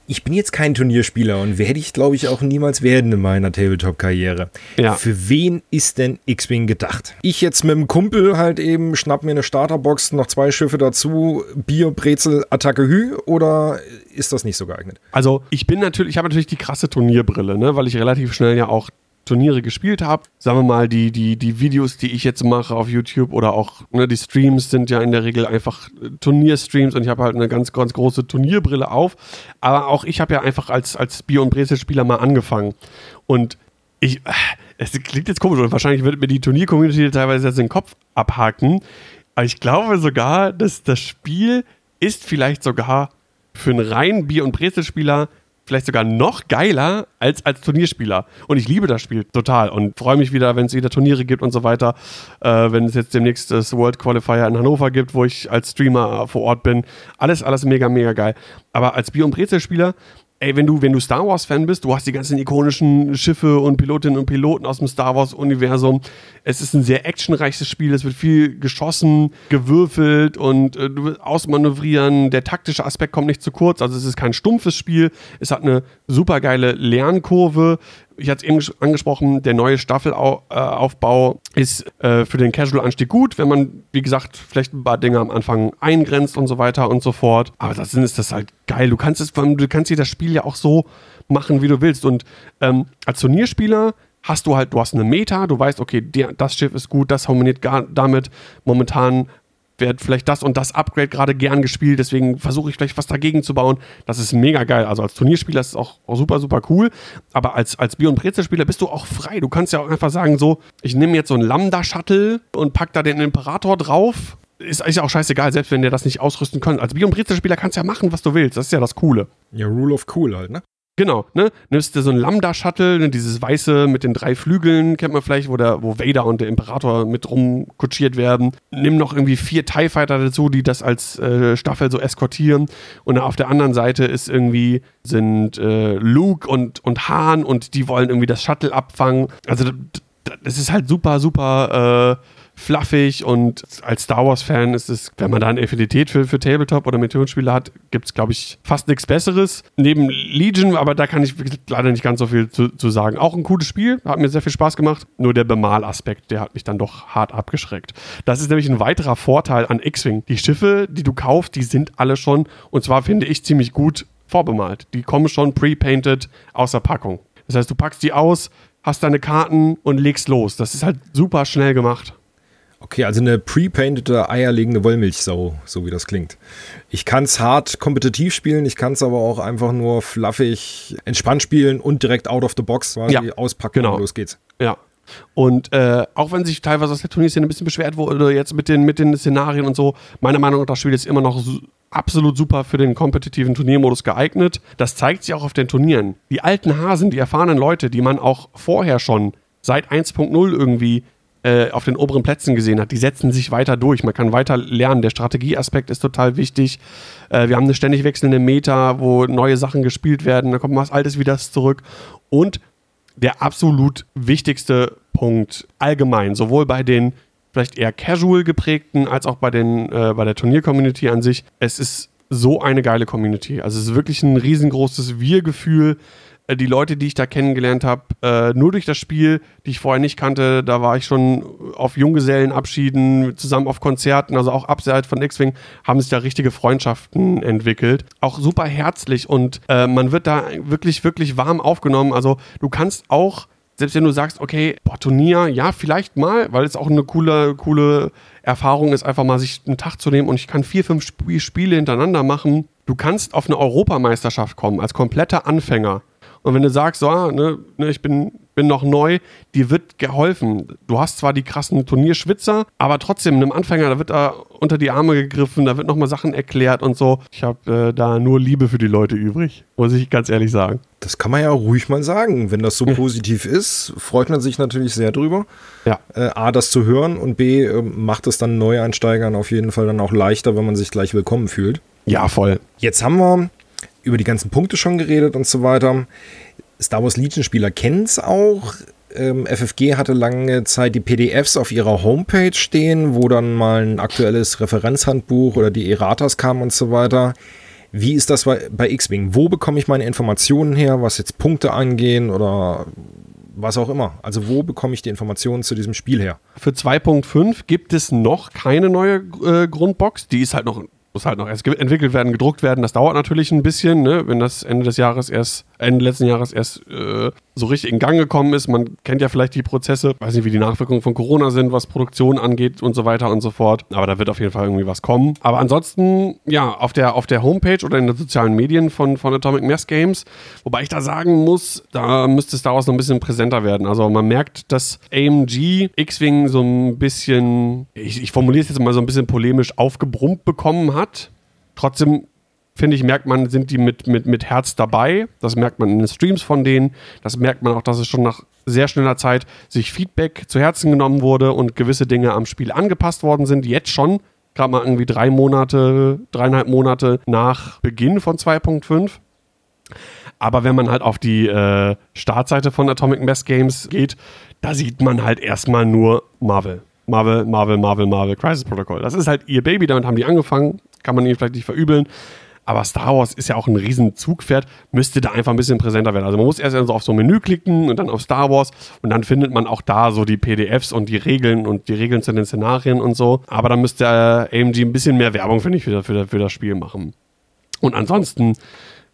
ich bin jetzt kein Turnierspieler und werde ich, glaube ich, auch niemals werden in meiner Tabletop-Karriere. Ja. Für wen ist denn X-Wing gedacht? Ich jetzt mit dem Kumpel halt eben schnapp mir eine Starterbox, noch zwei Schiffe dazu, Bier, Brezel, Attacke Hü oder ist das nicht so geeignet? Also ich bin natürlich, ich habe natürlich die krasse Turnierbrille, ne, weil ich relativ schnell ja auch Turniere gespielt habe. Sagen wir mal, die, die, die Videos, die ich jetzt mache auf YouTube oder auch ne, die Streams sind ja in der Regel einfach äh, Turnierstreams und ich habe halt eine ganz, ganz große Turnierbrille auf. Aber auch ich habe ja einfach als, als Bier- und Brezelspieler mal angefangen. Und ich, äh, es klingt jetzt komisch und wahrscheinlich wird mir die Turnier-Community teilweise jetzt den Kopf abhaken. Aber ich glaube sogar, dass das Spiel ist vielleicht sogar für einen reinen Bier- und Brezelspieler vielleicht sogar noch geiler als als Turnierspieler. Und ich liebe das Spiel total und freue mich wieder, wenn es wieder Turniere gibt und so weiter. Äh, wenn es jetzt demnächst das World Qualifier in Hannover gibt, wo ich als Streamer vor Ort bin. Alles, alles mega, mega geil. Aber als Bier- und Brezelspieler ey, wenn du, wenn du Star Wars-Fan bist, du hast die ganzen ikonischen Schiffe und Pilotinnen und Piloten aus dem Star Wars-Universum. Es ist ein sehr actionreiches Spiel, es wird viel geschossen, gewürfelt und äh, du ausmanövrieren. Der taktische Aspekt kommt nicht zu kurz, also es ist kein stumpfes Spiel. Es hat eine super geile Lernkurve ich hatte es eben angesprochen, der neue Staffelaufbau ist äh, für den Casual-Anstieg gut, wenn man, wie gesagt, vielleicht ein paar Dinge am Anfang eingrenzt und so weiter und so fort. Aber das ist das halt geil. Du kannst es, du kannst dir das Spiel ja auch so machen, wie du willst. Und ähm, als Turnierspieler hast du halt, du hast eine Meta, du weißt, okay, der, das Schiff ist gut, das harmoniert gar, damit. Momentan wird vielleicht das und das Upgrade gerade gern gespielt, deswegen versuche ich vielleicht was dagegen zu bauen. Das ist mega geil. Also als Turnierspieler ist es auch, super, super cool. Aber als, als Bier- und Brezelspieler bist du auch frei. Du kannst ja auch einfach sagen, so, ich nehme jetzt so einen Lambda-Shuttle und pack da den Imperator drauf ist, ja auch scheißegal, selbst wenn der das nicht ausrüsten kann. Als Bier- und Brezelspieler kannst du ja machen, was du willst. Das ist ja das Coole. Ja, Rule of Cool halt, ne? Genau, ne? Nimmst du so ein Lambda-Shuttle, ne, dieses weiße mit den drei Flügeln, kennt man vielleicht, wo, der, wo Vader und der Imperator mit rumkutschiert werden. Nimm noch irgendwie vier TIE Fighter dazu, die das als äh, Staffel so eskortieren. Und auf der anderen Seite ist irgendwie, sind äh, Luke und, und Han und die wollen irgendwie das Shuttle abfangen. Also das ist halt super, super äh, fluffig und als Star Wars-Fan ist es, wenn man da eine Affinität für, für Tabletop oder Methodenspiele hat, gibt es, glaube ich, fast nichts Besseres. Neben Legion, aber da kann ich leider nicht ganz so viel zu, zu, sagen. Auch ein cooles Spiel, hat mir sehr viel Spaß gemacht. Nur der Bemalaspekt, der hat mich dann doch hart abgeschreckt. Das ist nämlich ein weiterer Vorteil an X-Wing. Die Schiffe, die du kaufst, die sind alle schon, und zwar finde ich ziemlich gut vorbemalt. Die kommen schon pre-painted aus der Packung. Das heißt, du packst die aus, hast deine Karten und legst los. Das ist halt super schnell gemacht. Okay, also eine pre-paintete eierlegende Wollmilchsau, so wie das klingt. Ich kann es hart kompetitiv spielen, ich kann es aber auch einfach nur fluffig entspannt spielen und direkt out of the box quasi ja, auspacken genau. und los geht's. Ja. Und äh, auch wenn sich teilweise aus der Turnierszene ein bisschen beschwert wurde, jetzt mit den, mit den Szenarien und so, meiner Meinung nach, das Spiel ist immer noch su absolut super für den kompetitiven Turniermodus geeignet. Das zeigt sich auch auf den Turnieren. Die alten Hasen, die erfahrenen Leute, die man auch vorher schon seit 1.0 irgendwie äh, auf den oberen Plätzen gesehen hat, die setzen sich weiter durch. Man kann weiter lernen. Der Strategieaspekt ist total wichtig. Äh, wir haben eine ständig wechselnde Meta, wo neue Sachen gespielt werden. Da kommt was Altes wieder zurück. Und der absolut wichtigste Punkt allgemein, sowohl bei den vielleicht eher casual geprägten als auch bei, den, äh, bei der Turnier-Community an sich. Es ist so eine geile Community. Also es ist wirklich ein riesengroßes Wir-Gefühl. Äh, die Leute, die ich da kennengelernt habe, äh, nur durch das Spiel, die ich vorher nicht kannte, da war ich schon auf Junggesellenabschieden, zusammen auf Konzerten, also auch abseits von X-Wing, haben sich da richtige Freundschaften entwickelt. Auch super herzlich und äh, man wird da wirklich, wirklich warm aufgenommen. Also du kannst auch selbst wenn du sagst, okay, boah, Turnier, ja, vielleicht mal, weil es auch eine coole, coole Erfahrung ist, einfach mal sich einen Tag zu nehmen und ich kann vier, fünf Sp Spiele hintereinander machen. Du kannst auf eine Europameisterschaft kommen als kompletter Anfänger und wenn du sagst, so, ah, ne, ne, ich bin, bin noch neu, dir wird geholfen. Du hast zwar die krassen Turnierschwitzer, aber trotzdem, einem Anfänger, da wird da unter die Arme gegriffen, da wird nochmal Sachen erklärt und so. Ich habe äh, da nur Liebe für die Leute übrig, muss ich ganz ehrlich sagen. Das kann man ja ruhig mal sagen. Wenn das so positiv ist, freut man sich natürlich sehr drüber. Ja. Äh, A, das zu hören und B, äh, macht es dann Neueinsteigern auf jeden Fall dann auch leichter, wenn man sich gleich willkommen fühlt. Ja, voll. Jetzt haben wir über die ganzen Punkte schon geredet und so weiter. Star Wars Legion-Spieler kennen es auch. Ähm, FFG hatte lange Zeit die PDFs auf ihrer Homepage stehen, wo dann mal ein aktuelles Referenzhandbuch oder die Erratas kamen und so weiter. Wie ist das bei, X-Wing? Wo bekomme ich meine Informationen her, was jetzt Punkte angehen oder was auch immer? Also wo bekomme ich die Informationen zu diesem Spiel her? Für 2.5 gibt es noch keine neue äh, Grundbox. Die ist halt noch muss halt noch erst entwickelt werden, gedruckt werden. Das dauert natürlich ein bisschen, ne? wenn das Ende des Jahres erst, Ende letzten Jahres erst äh, so richtig in Gang gekommen ist. Man kennt ja vielleicht die Prozesse, weiß nicht, wie die Nachwirkungen von Corona sind, was Produktion angeht und so weiter und so fort. Aber da wird auf jeden Fall irgendwie was kommen. Aber ansonsten, ja, auf der, auf der Homepage oder in den sozialen Medien von, von Atomic Mass Games, wobei ich da sagen muss, da müsste Star Wars noch ein bisschen präsenter werden. Also man merkt, dass AMG X-Wing so ein bisschen, ich, ich formuliere es jetzt mal so ein bisschen polemisch, aufgebrummt bekommen hat. Trotzdem finde ich, merkt man, sind die mit, mit, mit Herz dabei. Das merkt man in den Streams von denen. Das merkt man auch, dass es schon nach sehr schneller Zeit sich Feedback zu Herzen genommen wurde und gewisse Dinge am Spiel angepasst worden sind. Jetzt schon, gerade mal irgendwie drei Monate, dreieinhalb Monate nach Beginn von 2.5. Aber wenn man halt auf die äh, Startseite von Atomic Mass Games geht, da sieht man halt erstmal nur Marvel. Marvel, Marvel, Marvel, Marvel, Crisis Protocol. Das ist halt ihr Baby, damit haben die angefangen. Kann man ihnen vielleicht nicht verübeln. Aber Star Wars ist ja auch ein riesen Zugpferd, müsste da einfach ein bisschen präsenter werden. Also man muss erst so auf so ein Menü klicken und dann auf Star Wars und dann findet man auch da so die PDFs und die Regeln und die Regeln zu den Szenarien und so. Aber dann müsste äh, AMG ein bisschen mehr Werbung, finde ich, für, für das Spiel machen. Und ansonsten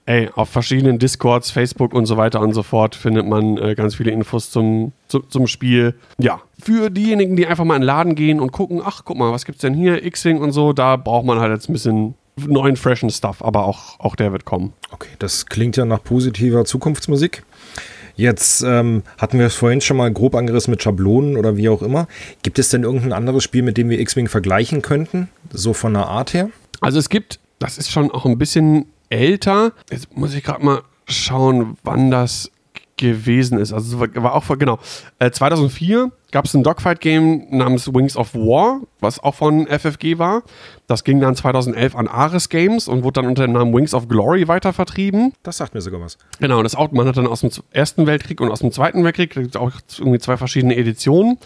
ey, auf verschiedenen Discords, Facebook und so weiter und so fort findet man äh, ganz viele Infos zum, zu, zum Spiel. Ja, für diejenigen, die einfach mal in den Laden gehen und gucken, ach, guck mal, was gibt's denn hier, X-Wing und so, da braucht man halt jetzt ein bisschen neuen, freshen Stuff, aber auch, auch der wird kommen. Okay, das klingt ja nach positiver Zukunftsmusik. Jetzt ähm, hatten wir es vorhin schon mal grob angerissen mit Schablonen oder wie auch immer. Gibt es denn irgendein anderes Spiel, mit dem wir X-Wing vergleichen könnten? So von der Art her? Also es gibt, das ist schon auch ein bisschen älter. Jetzt muss ich gerade mal schauen, wann das gewesen ist. Also war auch vor, genau, äh, 2004 gab es ein Dogfight-Game namens Wings of War, was auch von FFG war. Das ging dann 2011 an Ares Games und wurde dann unter dem Namen Wings of Glory weiter vertrieben. Das sagt mir sogar was. Genau, das auch, man hat dann aus dem Ersten Weltkrieg und aus dem Zweiten Weltkrieg, da gibt es auch irgendwie zwei verschiedene Editionen,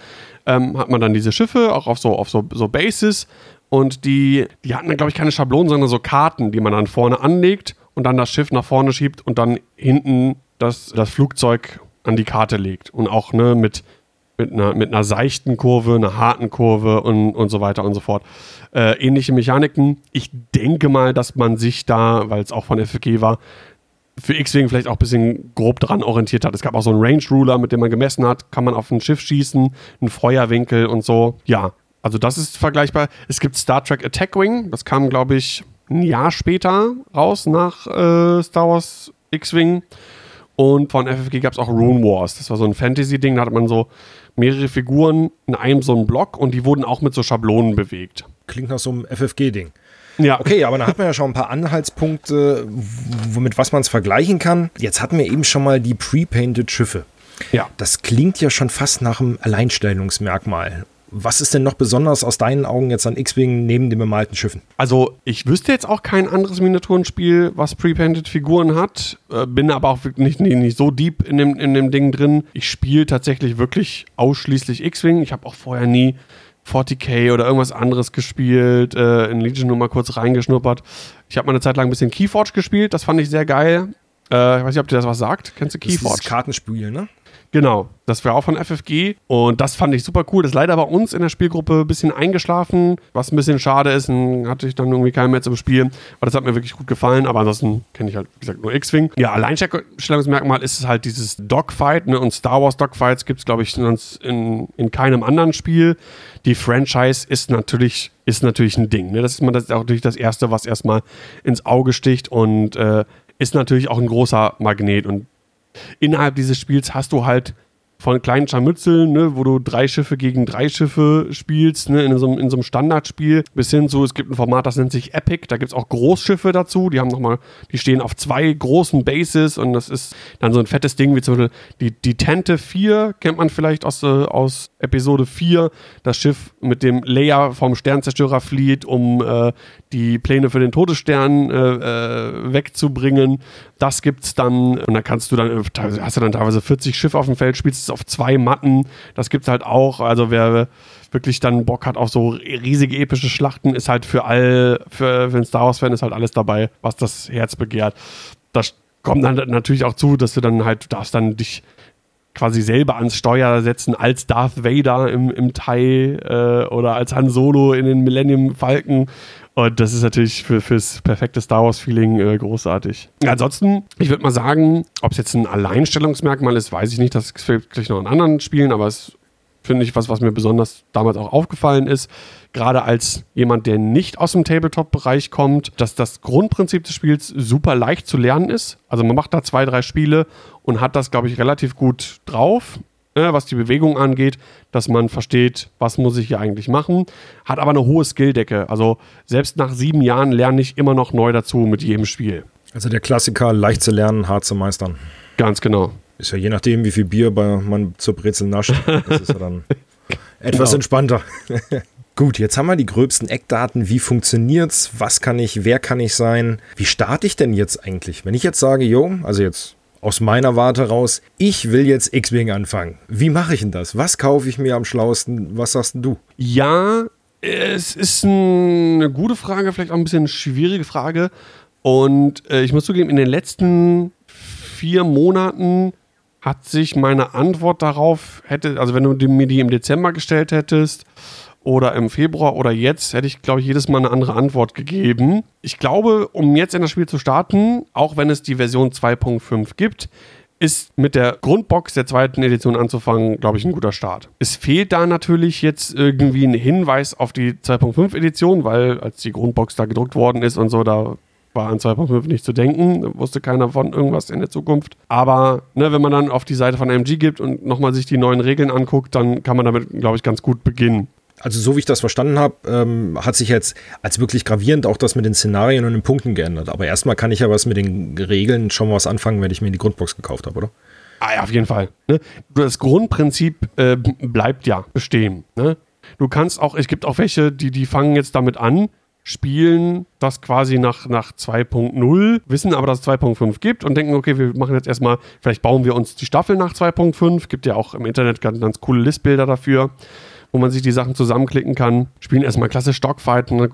ähm, hat man dann diese Schiffe, auch auf so, auf so, so Bases und die, die hatten dann, glaube ich, keine Schablonen, sondern so Karten, die man dann vorne anlegt und dann das Schiff nach vorne schiebt und dann hinten das, das Flugzeug an die Karte legt. Und auch ne, mit, mit, einer, mit einer seichten Kurve, einer harten Kurve und, und so weiter und so fort. Äh, ähnliche Mechaniken. Ich denke mal, dass man sich da, weil es auch von FFG war, für X-Wing vielleicht auch ein bisschen grob dran orientiert hat. Es gab auch so einen Range Ruler, mit dem man gemessen hat, kann man auf ein Schiff schießen, einen Feuerwinkel und so. Ja, also das ist vergleichbar. Es gibt Star Trek Attack Wing, das kam, glaube ich, ein Jahr später raus nach äh, Star Wars X-Wing. Und von FFG gab es auch Rune Wars. Das war so ein Fantasy-Ding, da hatte man so mehrere Figuren in einem so einen Block und die wurden auch mit so Schablonen bewegt. Klingt nach so einem FFG-Ding. Ja. Okay, aber dann hat man ja schon ein paar Anhaltspunkte, womit was man es vergleichen kann. Jetzt hatten wir eben schon mal die pre-painted Schiffe. Ja. Das klingt ja schon fast nach einem Alleinstellungsmerkmal. Was ist denn noch besonders aus deinen Augen jetzt an X-Wing neben den bemalten Schiffen? Also, ich wüsste jetzt auch kein anderes Miniaturenspiel, was pre-painted Figuren hat. Äh, bin aber auch nicht, nicht, nicht so deep in dem, in dem Ding drin. Ich spiele tatsächlich wirklich ausschließlich X-Wing. Ich habe auch vorher nie 40k oder irgendwas anderes gespielt, äh, in Legion nur mal kurz reingeschnuppert. Ich habe mal eine Zeit lang ein bisschen Keyforge gespielt, das fand ich sehr geil. Äh, ich weiß nicht, ob dir das was sagt. Kennst du Keyforge? Das ist Kartenspiel, ne? Genau, das wäre auch von FFG und das fand ich super cool. Das ist leider bei uns in der Spielgruppe ein bisschen eingeschlafen, was ein bisschen schade ist. Und hatte ich dann irgendwie keinen mehr zum Spielen, aber das hat mir wirklich gut gefallen. Aber ansonsten kenne ich halt, wie gesagt, nur X-Wing. Ja, Alleinstellungsmerkmal ist es halt dieses Dogfight ne? und Star Wars Dogfights gibt es, glaube ich, sonst in, in keinem anderen Spiel. Die Franchise ist natürlich, ist natürlich ein Ding. Ne? Das ist man das natürlich das Erste, was erstmal ins Auge sticht und äh, ist natürlich auch ein großer Magnet und innerhalb dieses Spiels hast du halt von kleinen Scharmützeln, ne, wo du drei Schiffe gegen drei Schiffe spielst, ne, in, so, in so einem Standardspiel, bis hin zu, es gibt ein Format, das nennt sich Epic, da gibt es auch Großschiffe dazu, die haben nochmal, die stehen auf zwei großen Bases und das ist dann so ein fettes Ding, wie zum Beispiel die, die Tente 4, kennt man vielleicht aus, äh, aus Episode 4, das Schiff, mit dem Leia vom Sternzerstörer flieht, um äh, die Pläne für den Todesstern äh, äh, wegzubringen. Das gibt's dann und da kannst du dann, hast du dann teilweise 40 Schiffe auf dem Feld, spielst es auf zwei Matten. Das gibt's halt auch. Also wer wirklich dann Bock hat auf so riesige epische Schlachten, ist halt für all, für, für einen Star Wars-Fan ist halt alles dabei, was das Herz begehrt. Das kommt dann natürlich auch zu, dass du dann halt, darfst dann dich quasi selber ans Steuer setzen als Darth Vader im, im TIE äh, oder als Han Solo in den Millennium Falcon und das ist natürlich für, fürs perfekte Star Wars-Feeling äh, großartig. Ansonsten, ich würde mal sagen, ob es jetzt ein Alleinstellungsmerkmal ist, weiß ich nicht. Das fehlt vielleicht noch in anderen Spielen, aber es finde ich was, was mir besonders damals auch aufgefallen ist. Gerade als jemand, der nicht aus dem Tabletop-Bereich kommt, dass das Grundprinzip des Spiels super leicht zu lernen ist. Also man macht da zwei, drei Spiele und hat das, glaube ich, relativ gut drauf was die Bewegung angeht, dass man versteht, was muss ich hier eigentlich machen. Hat aber eine hohe Skilldecke. Also selbst nach sieben Jahren lerne ich immer noch neu dazu mit jedem Spiel. Also der Klassiker, leicht zu lernen, hart zu meistern. Ganz genau. Ist ja je nachdem, wie viel Bier man zur Brezel nascht. Das ist ja dann etwas genau. entspannter. Gut, jetzt haben wir die gröbsten Eckdaten. Wie funktioniert's? Was kann ich? Wer kann ich sein? Wie starte ich denn jetzt eigentlich? Wenn ich jetzt sage, jo, also jetzt aus meiner Warte raus, ich will jetzt X-Wing anfangen. Wie mache ich denn das? Was kaufe ich mir am schlauesten? Was sagst du? Ja, es ist eine gute Frage, vielleicht auch ein bisschen eine schwierige Frage. Und äh, ich muss zugeben, in den letzten vier Monaten hat sich meine Antwort darauf, hätte, also wenn du mir die im Dezember gestellt hättest, oder im Februar oder jetzt, hätte ich, glaube ich, jedes Mal eine andere Antwort gegeben. Ich glaube, um jetzt in das Spiel zu starten, auch wenn es die Version 2.5 gibt, ist mit der Grundbox der zweiten Edition anzufangen, glaube ich, ein guter Start. Es fehlt da natürlich jetzt irgendwie ein Hinweis auf die 2.5 Edition, weil als die Grundbox da gedruckt worden ist und so, da war an 2.5 nicht zu denken, wusste keiner von irgendwas in der Zukunft. Aber ne, wenn man dann auf die Seite von AMG gibt und nochmal sich die neuen Regeln anguckt, dann kann man damit, glaube ich, ganz gut beginnen. Also so wie ich das verstanden habe, ähm, hat sich jetzt als wirklich gravierend auch das mit den Szenarien und den Punkten geändert. Aber erstmal kann ich ja was mit den Regeln schon was anfangen, wenn ich mir die Grundbox gekauft habe, oder? Ah ja, auf jeden Fall. Ne? Das Grundprinzip äh, bleibt ja bestehen. Ne? Du kannst auch, es gibt auch welche, die, die fangen jetzt damit an, spielen das quasi nach, nach 2.0, wissen aber, dass es 2.5 gibt und denken, okay, wir machen jetzt erstmal, vielleicht bauen wir uns die Staffel nach 2.5. Gibt ja auch im Internet ganz, ganz coole Listbilder dafür, wo man sich die Sachen zusammenklicken kann. Spielen erstmal klasse Stockfighten,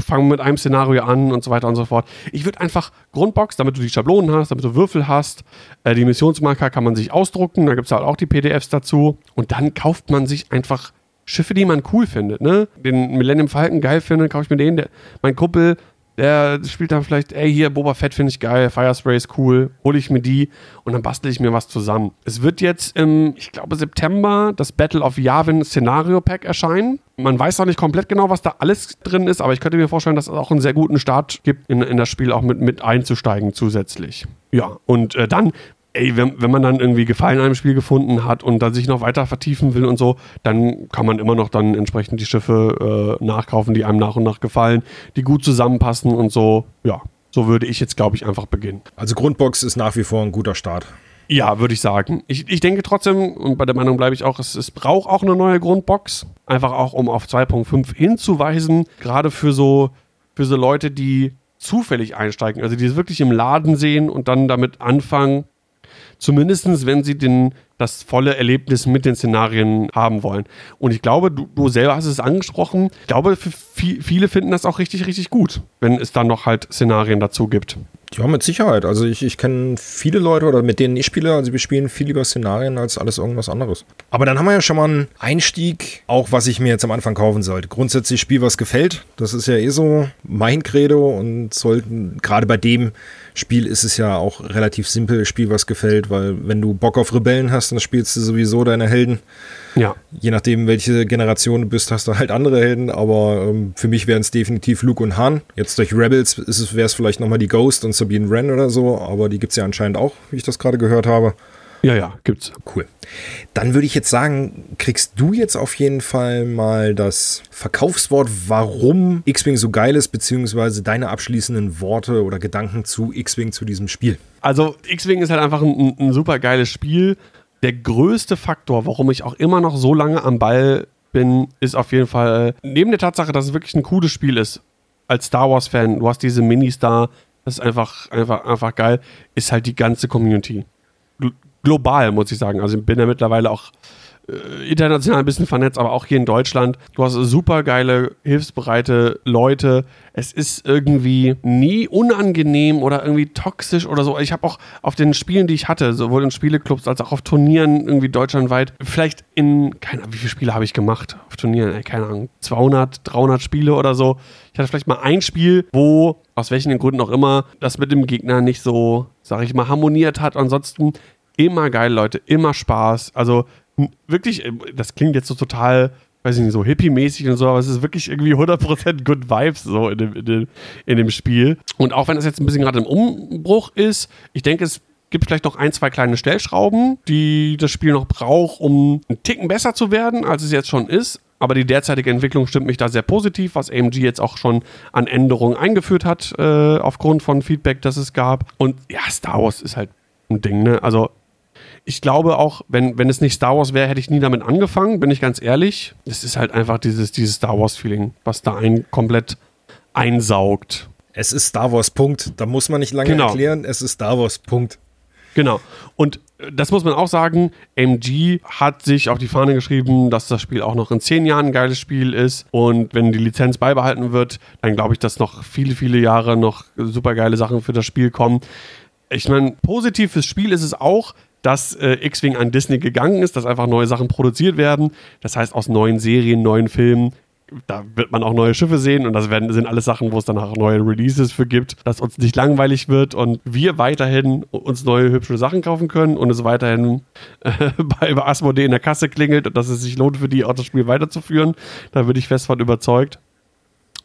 fangen mit einem Szenario an und so weiter und so fort. Ich würde einfach Grundbox, damit du die Schablonen hast, damit du Würfel hast. Äh, die Missionsmarker kann man sich ausdrucken, da gibt es halt auch die PDFs dazu. Und dann kauft man sich einfach Schiffe, die man cool findet, ne? Den Millennium Falcon geil finde, kaufe ich mir den. Der, mein Kumpel, der spielt dann vielleicht, ey, hier, Boba Fett finde ich geil, Firespray ist cool, hole ich mir die und dann bastel ich mir was zusammen. Es wird jetzt im, ich glaube, September das Battle of Yavin Szenario Pack erscheinen. Man weiß noch nicht komplett genau, was da alles drin ist, aber ich könnte mir vorstellen, dass es auch einen sehr guten Start gibt, in, in das Spiel auch mit, mit einzusteigen zusätzlich. Ja, und äh, dann ey, wenn, wenn man dann irgendwie Gefallen an einem Spiel gefunden hat und dann sich noch weiter vertiefen will und so, dann kann man immer noch dann entsprechend die Schiffe äh, nachkaufen, die einem nach und nach gefallen, die gut zusammenpassen und so. Ja, so würde ich jetzt, glaube ich, einfach beginnen. Also Grundbox ist nach wie vor ein guter Start. Ja, würde ich sagen. Ich, ich denke trotzdem, und bei der Meinung bleibe ich auch, es, es braucht auch eine neue Grundbox. Einfach auch, um auf 2.5 hinzuweisen. Gerade für so, für so Leute, die zufällig einsteigen, also die es wirklich im Laden sehen und dann damit anfangen, Zumindest, wenn sie den, das volle Erlebnis mit den Szenarien haben wollen. Und ich glaube, du, du selber hast es angesprochen. Ich glaube, viele finden das auch richtig, richtig gut, wenn es dann noch halt Szenarien dazu gibt. Ja, mit Sicherheit. Also ich, ich kenne viele Leute oder mit denen ich spiele, also wir spielen viel lieber Szenarien als alles irgendwas anderes. Aber dann haben wir ja schon mal einen Einstieg, auch was ich mir jetzt am Anfang kaufen sollte. Grundsätzlich Spiel, was gefällt. Das ist ja eh so mein Credo und sollten, gerade bei dem Spiel ist es ja auch relativ simpel, Spiel, was gefällt, weil wenn du Bock auf Rebellen hast, dann spielst du sowieso deine Helden. Ja. Je nachdem, welche Generation du bist, hast du halt andere Helden, aber ähm, für mich wären es definitiv Luke und Han. Jetzt durch Rebels wäre es vielleicht nochmal die Ghost und Sabine Wren oder so, aber die gibt es ja anscheinend auch, wie ich das gerade gehört habe. Ja, ja, gibt's. Cool. Dann würde ich jetzt sagen, kriegst du jetzt auf jeden Fall mal das Verkaufswort, warum X-Wing so geil ist, beziehungsweise deine abschließenden Worte oder Gedanken zu X-Wing zu diesem Spiel. Also, X-Wing ist halt einfach ein, ein super geiles Spiel. Der größte Faktor, warum ich auch immer noch so lange am Ball bin, ist auf jeden Fall, neben der Tatsache, dass es wirklich ein cooles Spiel ist, als Star Wars-Fan, du hast diese Mini-Star, das ist einfach, einfach, einfach geil, ist halt die ganze Community global, muss ich sagen. Also ich bin ja mittlerweile auch äh, international ein bisschen vernetzt, aber auch hier in Deutschland. Du hast super geile, hilfsbereite Leute. Es ist irgendwie nie unangenehm oder irgendwie toxisch oder so. Ich habe auch auf den Spielen, die ich hatte, sowohl in Spieleclubs als auch auf Turnieren irgendwie deutschlandweit, vielleicht in, keine Ahnung, wie viele Spiele habe ich gemacht auf Turnieren? Ey, keine Ahnung, 200, 300 Spiele oder so. Ich hatte vielleicht mal ein Spiel, wo, aus welchen Gründen auch immer, das mit dem Gegner nicht so, sag ich mal, harmoniert hat. Ansonsten Immer geil, Leute, immer Spaß. Also wirklich, äh, das klingt jetzt so total, weiß ich nicht, so hippie-mäßig und so, aber es ist wirklich irgendwie 100% Good Vibes so in dem, in, dem, in dem Spiel. Und auch wenn es jetzt ein bisschen gerade im Umbruch ist, ich denke, es gibt vielleicht noch ein, zwei kleine Stellschrauben, die das Spiel noch braucht, um einen Ticken besser zu werden, als es jetzt schon ist. Aber die derzeitige Entwicklung stimmt mich da sehr positiv, was AMG jetzt auch schon an Änderungen eingeführt hat, äh, aufgrund von Feedback, das es gab. Und ja, Star Wars ist halt ein Ding, ne? Also ich glaube auch, wenn, wenn es nicht Star Wars wäre, hätte ich nie damit angefangen, bin ich ganz ehrlich. Es ist halt einfach dieses, dieses Star Wars-Feeling, was da einen komplett einsaugt. Es ist Star Wars, Punkt. Da muss man nicht lange genau. erklären, es ist Star Wars, Punkt. Genau. Und äh, das muss man auch sagen, MG hat sich auf die Fahne geschrieben, dass das Spiel auch noch in zehn Jahren ein geiles Spiel ist. Und wenn die Lizenz beibehalten wird, dann glaube ich, dass noch viele, viele Jahre noch super geile Sachen für das Spiel kommen. Ich meine, positiv fürs Spiel ist es auch, dass äh, X-Wing an Disney gegangen ist, dass einfach neue Sachen produziert werden. Das heißt, aus neuen Serien, neuen Filmen, da wird man auch neue Schiffe sehen und das werden, sind alles Sachen, wo es dann auch neue Releases für gibt, dass uns nicht langweilig wird und wir weiterhin uns neue hübsche Sachen kaufen können und es weiterhin äh, bei Asmodee in der Kasse klingelt und dass es sich lohnt für die auch das Spiel weiterzuführen. Da bin ich fest von überzeugt.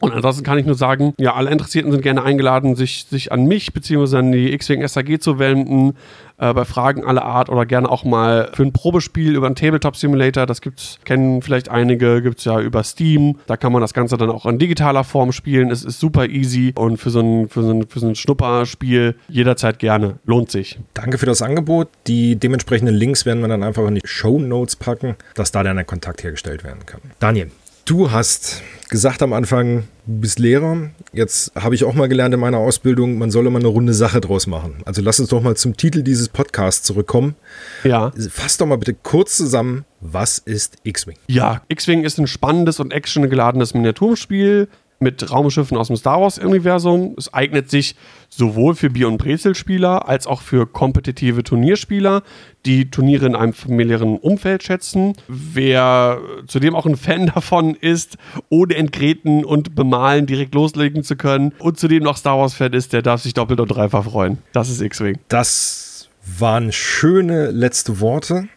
Und ansonsten kann ich nur sagen, ja, alle Interessierten sind gerne eingeladen, sich, sich an mich bzw. an die X-Wing SAG zu wenden, äh, bei Fragen aller Art oder gerne auch mal für ein Probespiel über einen Tabletop Simulator. Das gibt's, kennen vielleicht einige, gibt es ja über Steam. Da kann man das Ganze dann auch in digitaler Form spielen. Es ist super easy und für so ein, für so ein, für so ein Schnupperspiel jederzeit gerne. Lohnt sich. Danke für das Angebot. Die dementsprechenden Links werden wir dann einfach in die Show Notes packen, dass da dann der Kontakt hergestellt werden kann. Daniel, Du hast gesagt am Anfang, du bist Lehrer. Jetzt habe ich auch mal gelernt in meiner Ausbildung, man soll immer eine runde Sache draus machen. Also lass uns doch mal zum Titel dieses Podcasts zurückkommen. Ja. Fass doch mal bitte kurz zusammen, was ist X-Wing? Ja, X-Wing ist ein spannendes und actiongeladenes Miniaturspiel mit Raumschiffen aus dem Star Wars-Universum. Es eignet sich sowohl für Bier- und Brezelspieler als auch für kompetitive Turnierspieler, die Turniere in einem familiären Umfeld schätzen. Wer zudem auch ein Fan davon ist, ohne Entgreten und Bemalen direkt loslegen zu können und zudem noch Star Wars-Fan ist, der darf sich doppelt und dreifach freuen. Das ist X-Wing. Das waren schöne letzte Worte.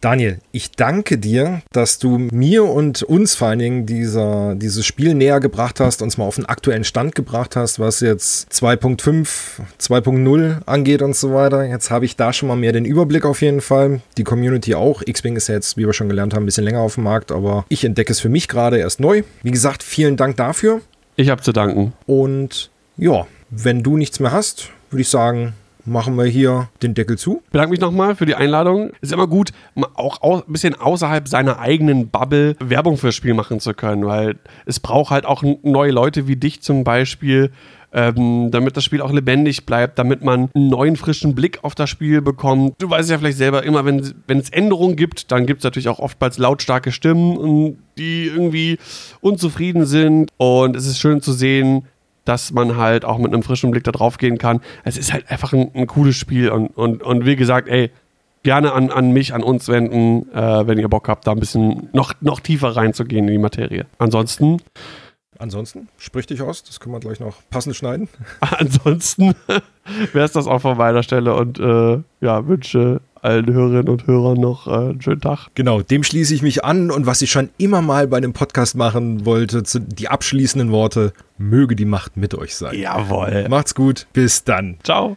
Daniel, ich danke dir, dass du mir und uns vor allen Dingen dieser, dieses Spiel näher gebracht hast, uns mal auf den aktuellen Stand gebracht hast, was jetzt 2.5, 2.0 angeht und so weiter. Jetzt habe ich da schon mal mehr den Überblick auf jeden Fall. Die Community auch. X-Wing ist ja jetzt, wie wir schon gelernt haben, ein bisschen länger auf dem Markt, aber ich entdecke es für mich gerade erst neu. Wie gesagt, vielen Dank dafür. Ich habe zu danken. Und ja, wenn du nichts mehr hast, würde ich sagen, machen wir hier den Deckel zu. Ich bedanke mich nochmal für die Einladung. Ist immer gut, auch ein bisschen außerhalb seiner eigenen Bubble Werbung fürs Spiel machen zu können, weil es braucht halt auch neue Leute wie dich zum Beispiel, ähm, damit das Spiel auch lebendig bleibt, damit man einen neuen, frischen Blick auf das Spiel bekommt. Du weißt ja vielleicht selber immer, wenn, wenn es Änderungen gibt, dann gibt es natürlich auch oftmals lautstarke Stimmen, die irgendwie unzufrieden sind. Und es ist schön zu sehen, dass man halt auch mit einem frischen Blick da drauf gehen kann. Es ist halt einfach ein, ein cooles Spiel und, und, und wie gesagt, ey, gerne an, an mich, an uns wenden, äh, wenn ihr Bock habt, da ein bisschen noch, noch tiefer reinzugehen in die Materie. Ansonsten. Ansonsten, sprich dich aus, das können wir gleich noch passend schneiden. Ansonsten wäre es das auch von meiner Stelle und äh, ja, wünsche allen Hörerinnen und Hörern noch äh, einen schönen Tag. Genau, dem schließe ich mich an und was ich schon immer mal bei einem Podcast machen wollte, die abschließenden Worte, möge die Macht mit euch sein. Jawohl. Macht's gut, bis dann. Ciao.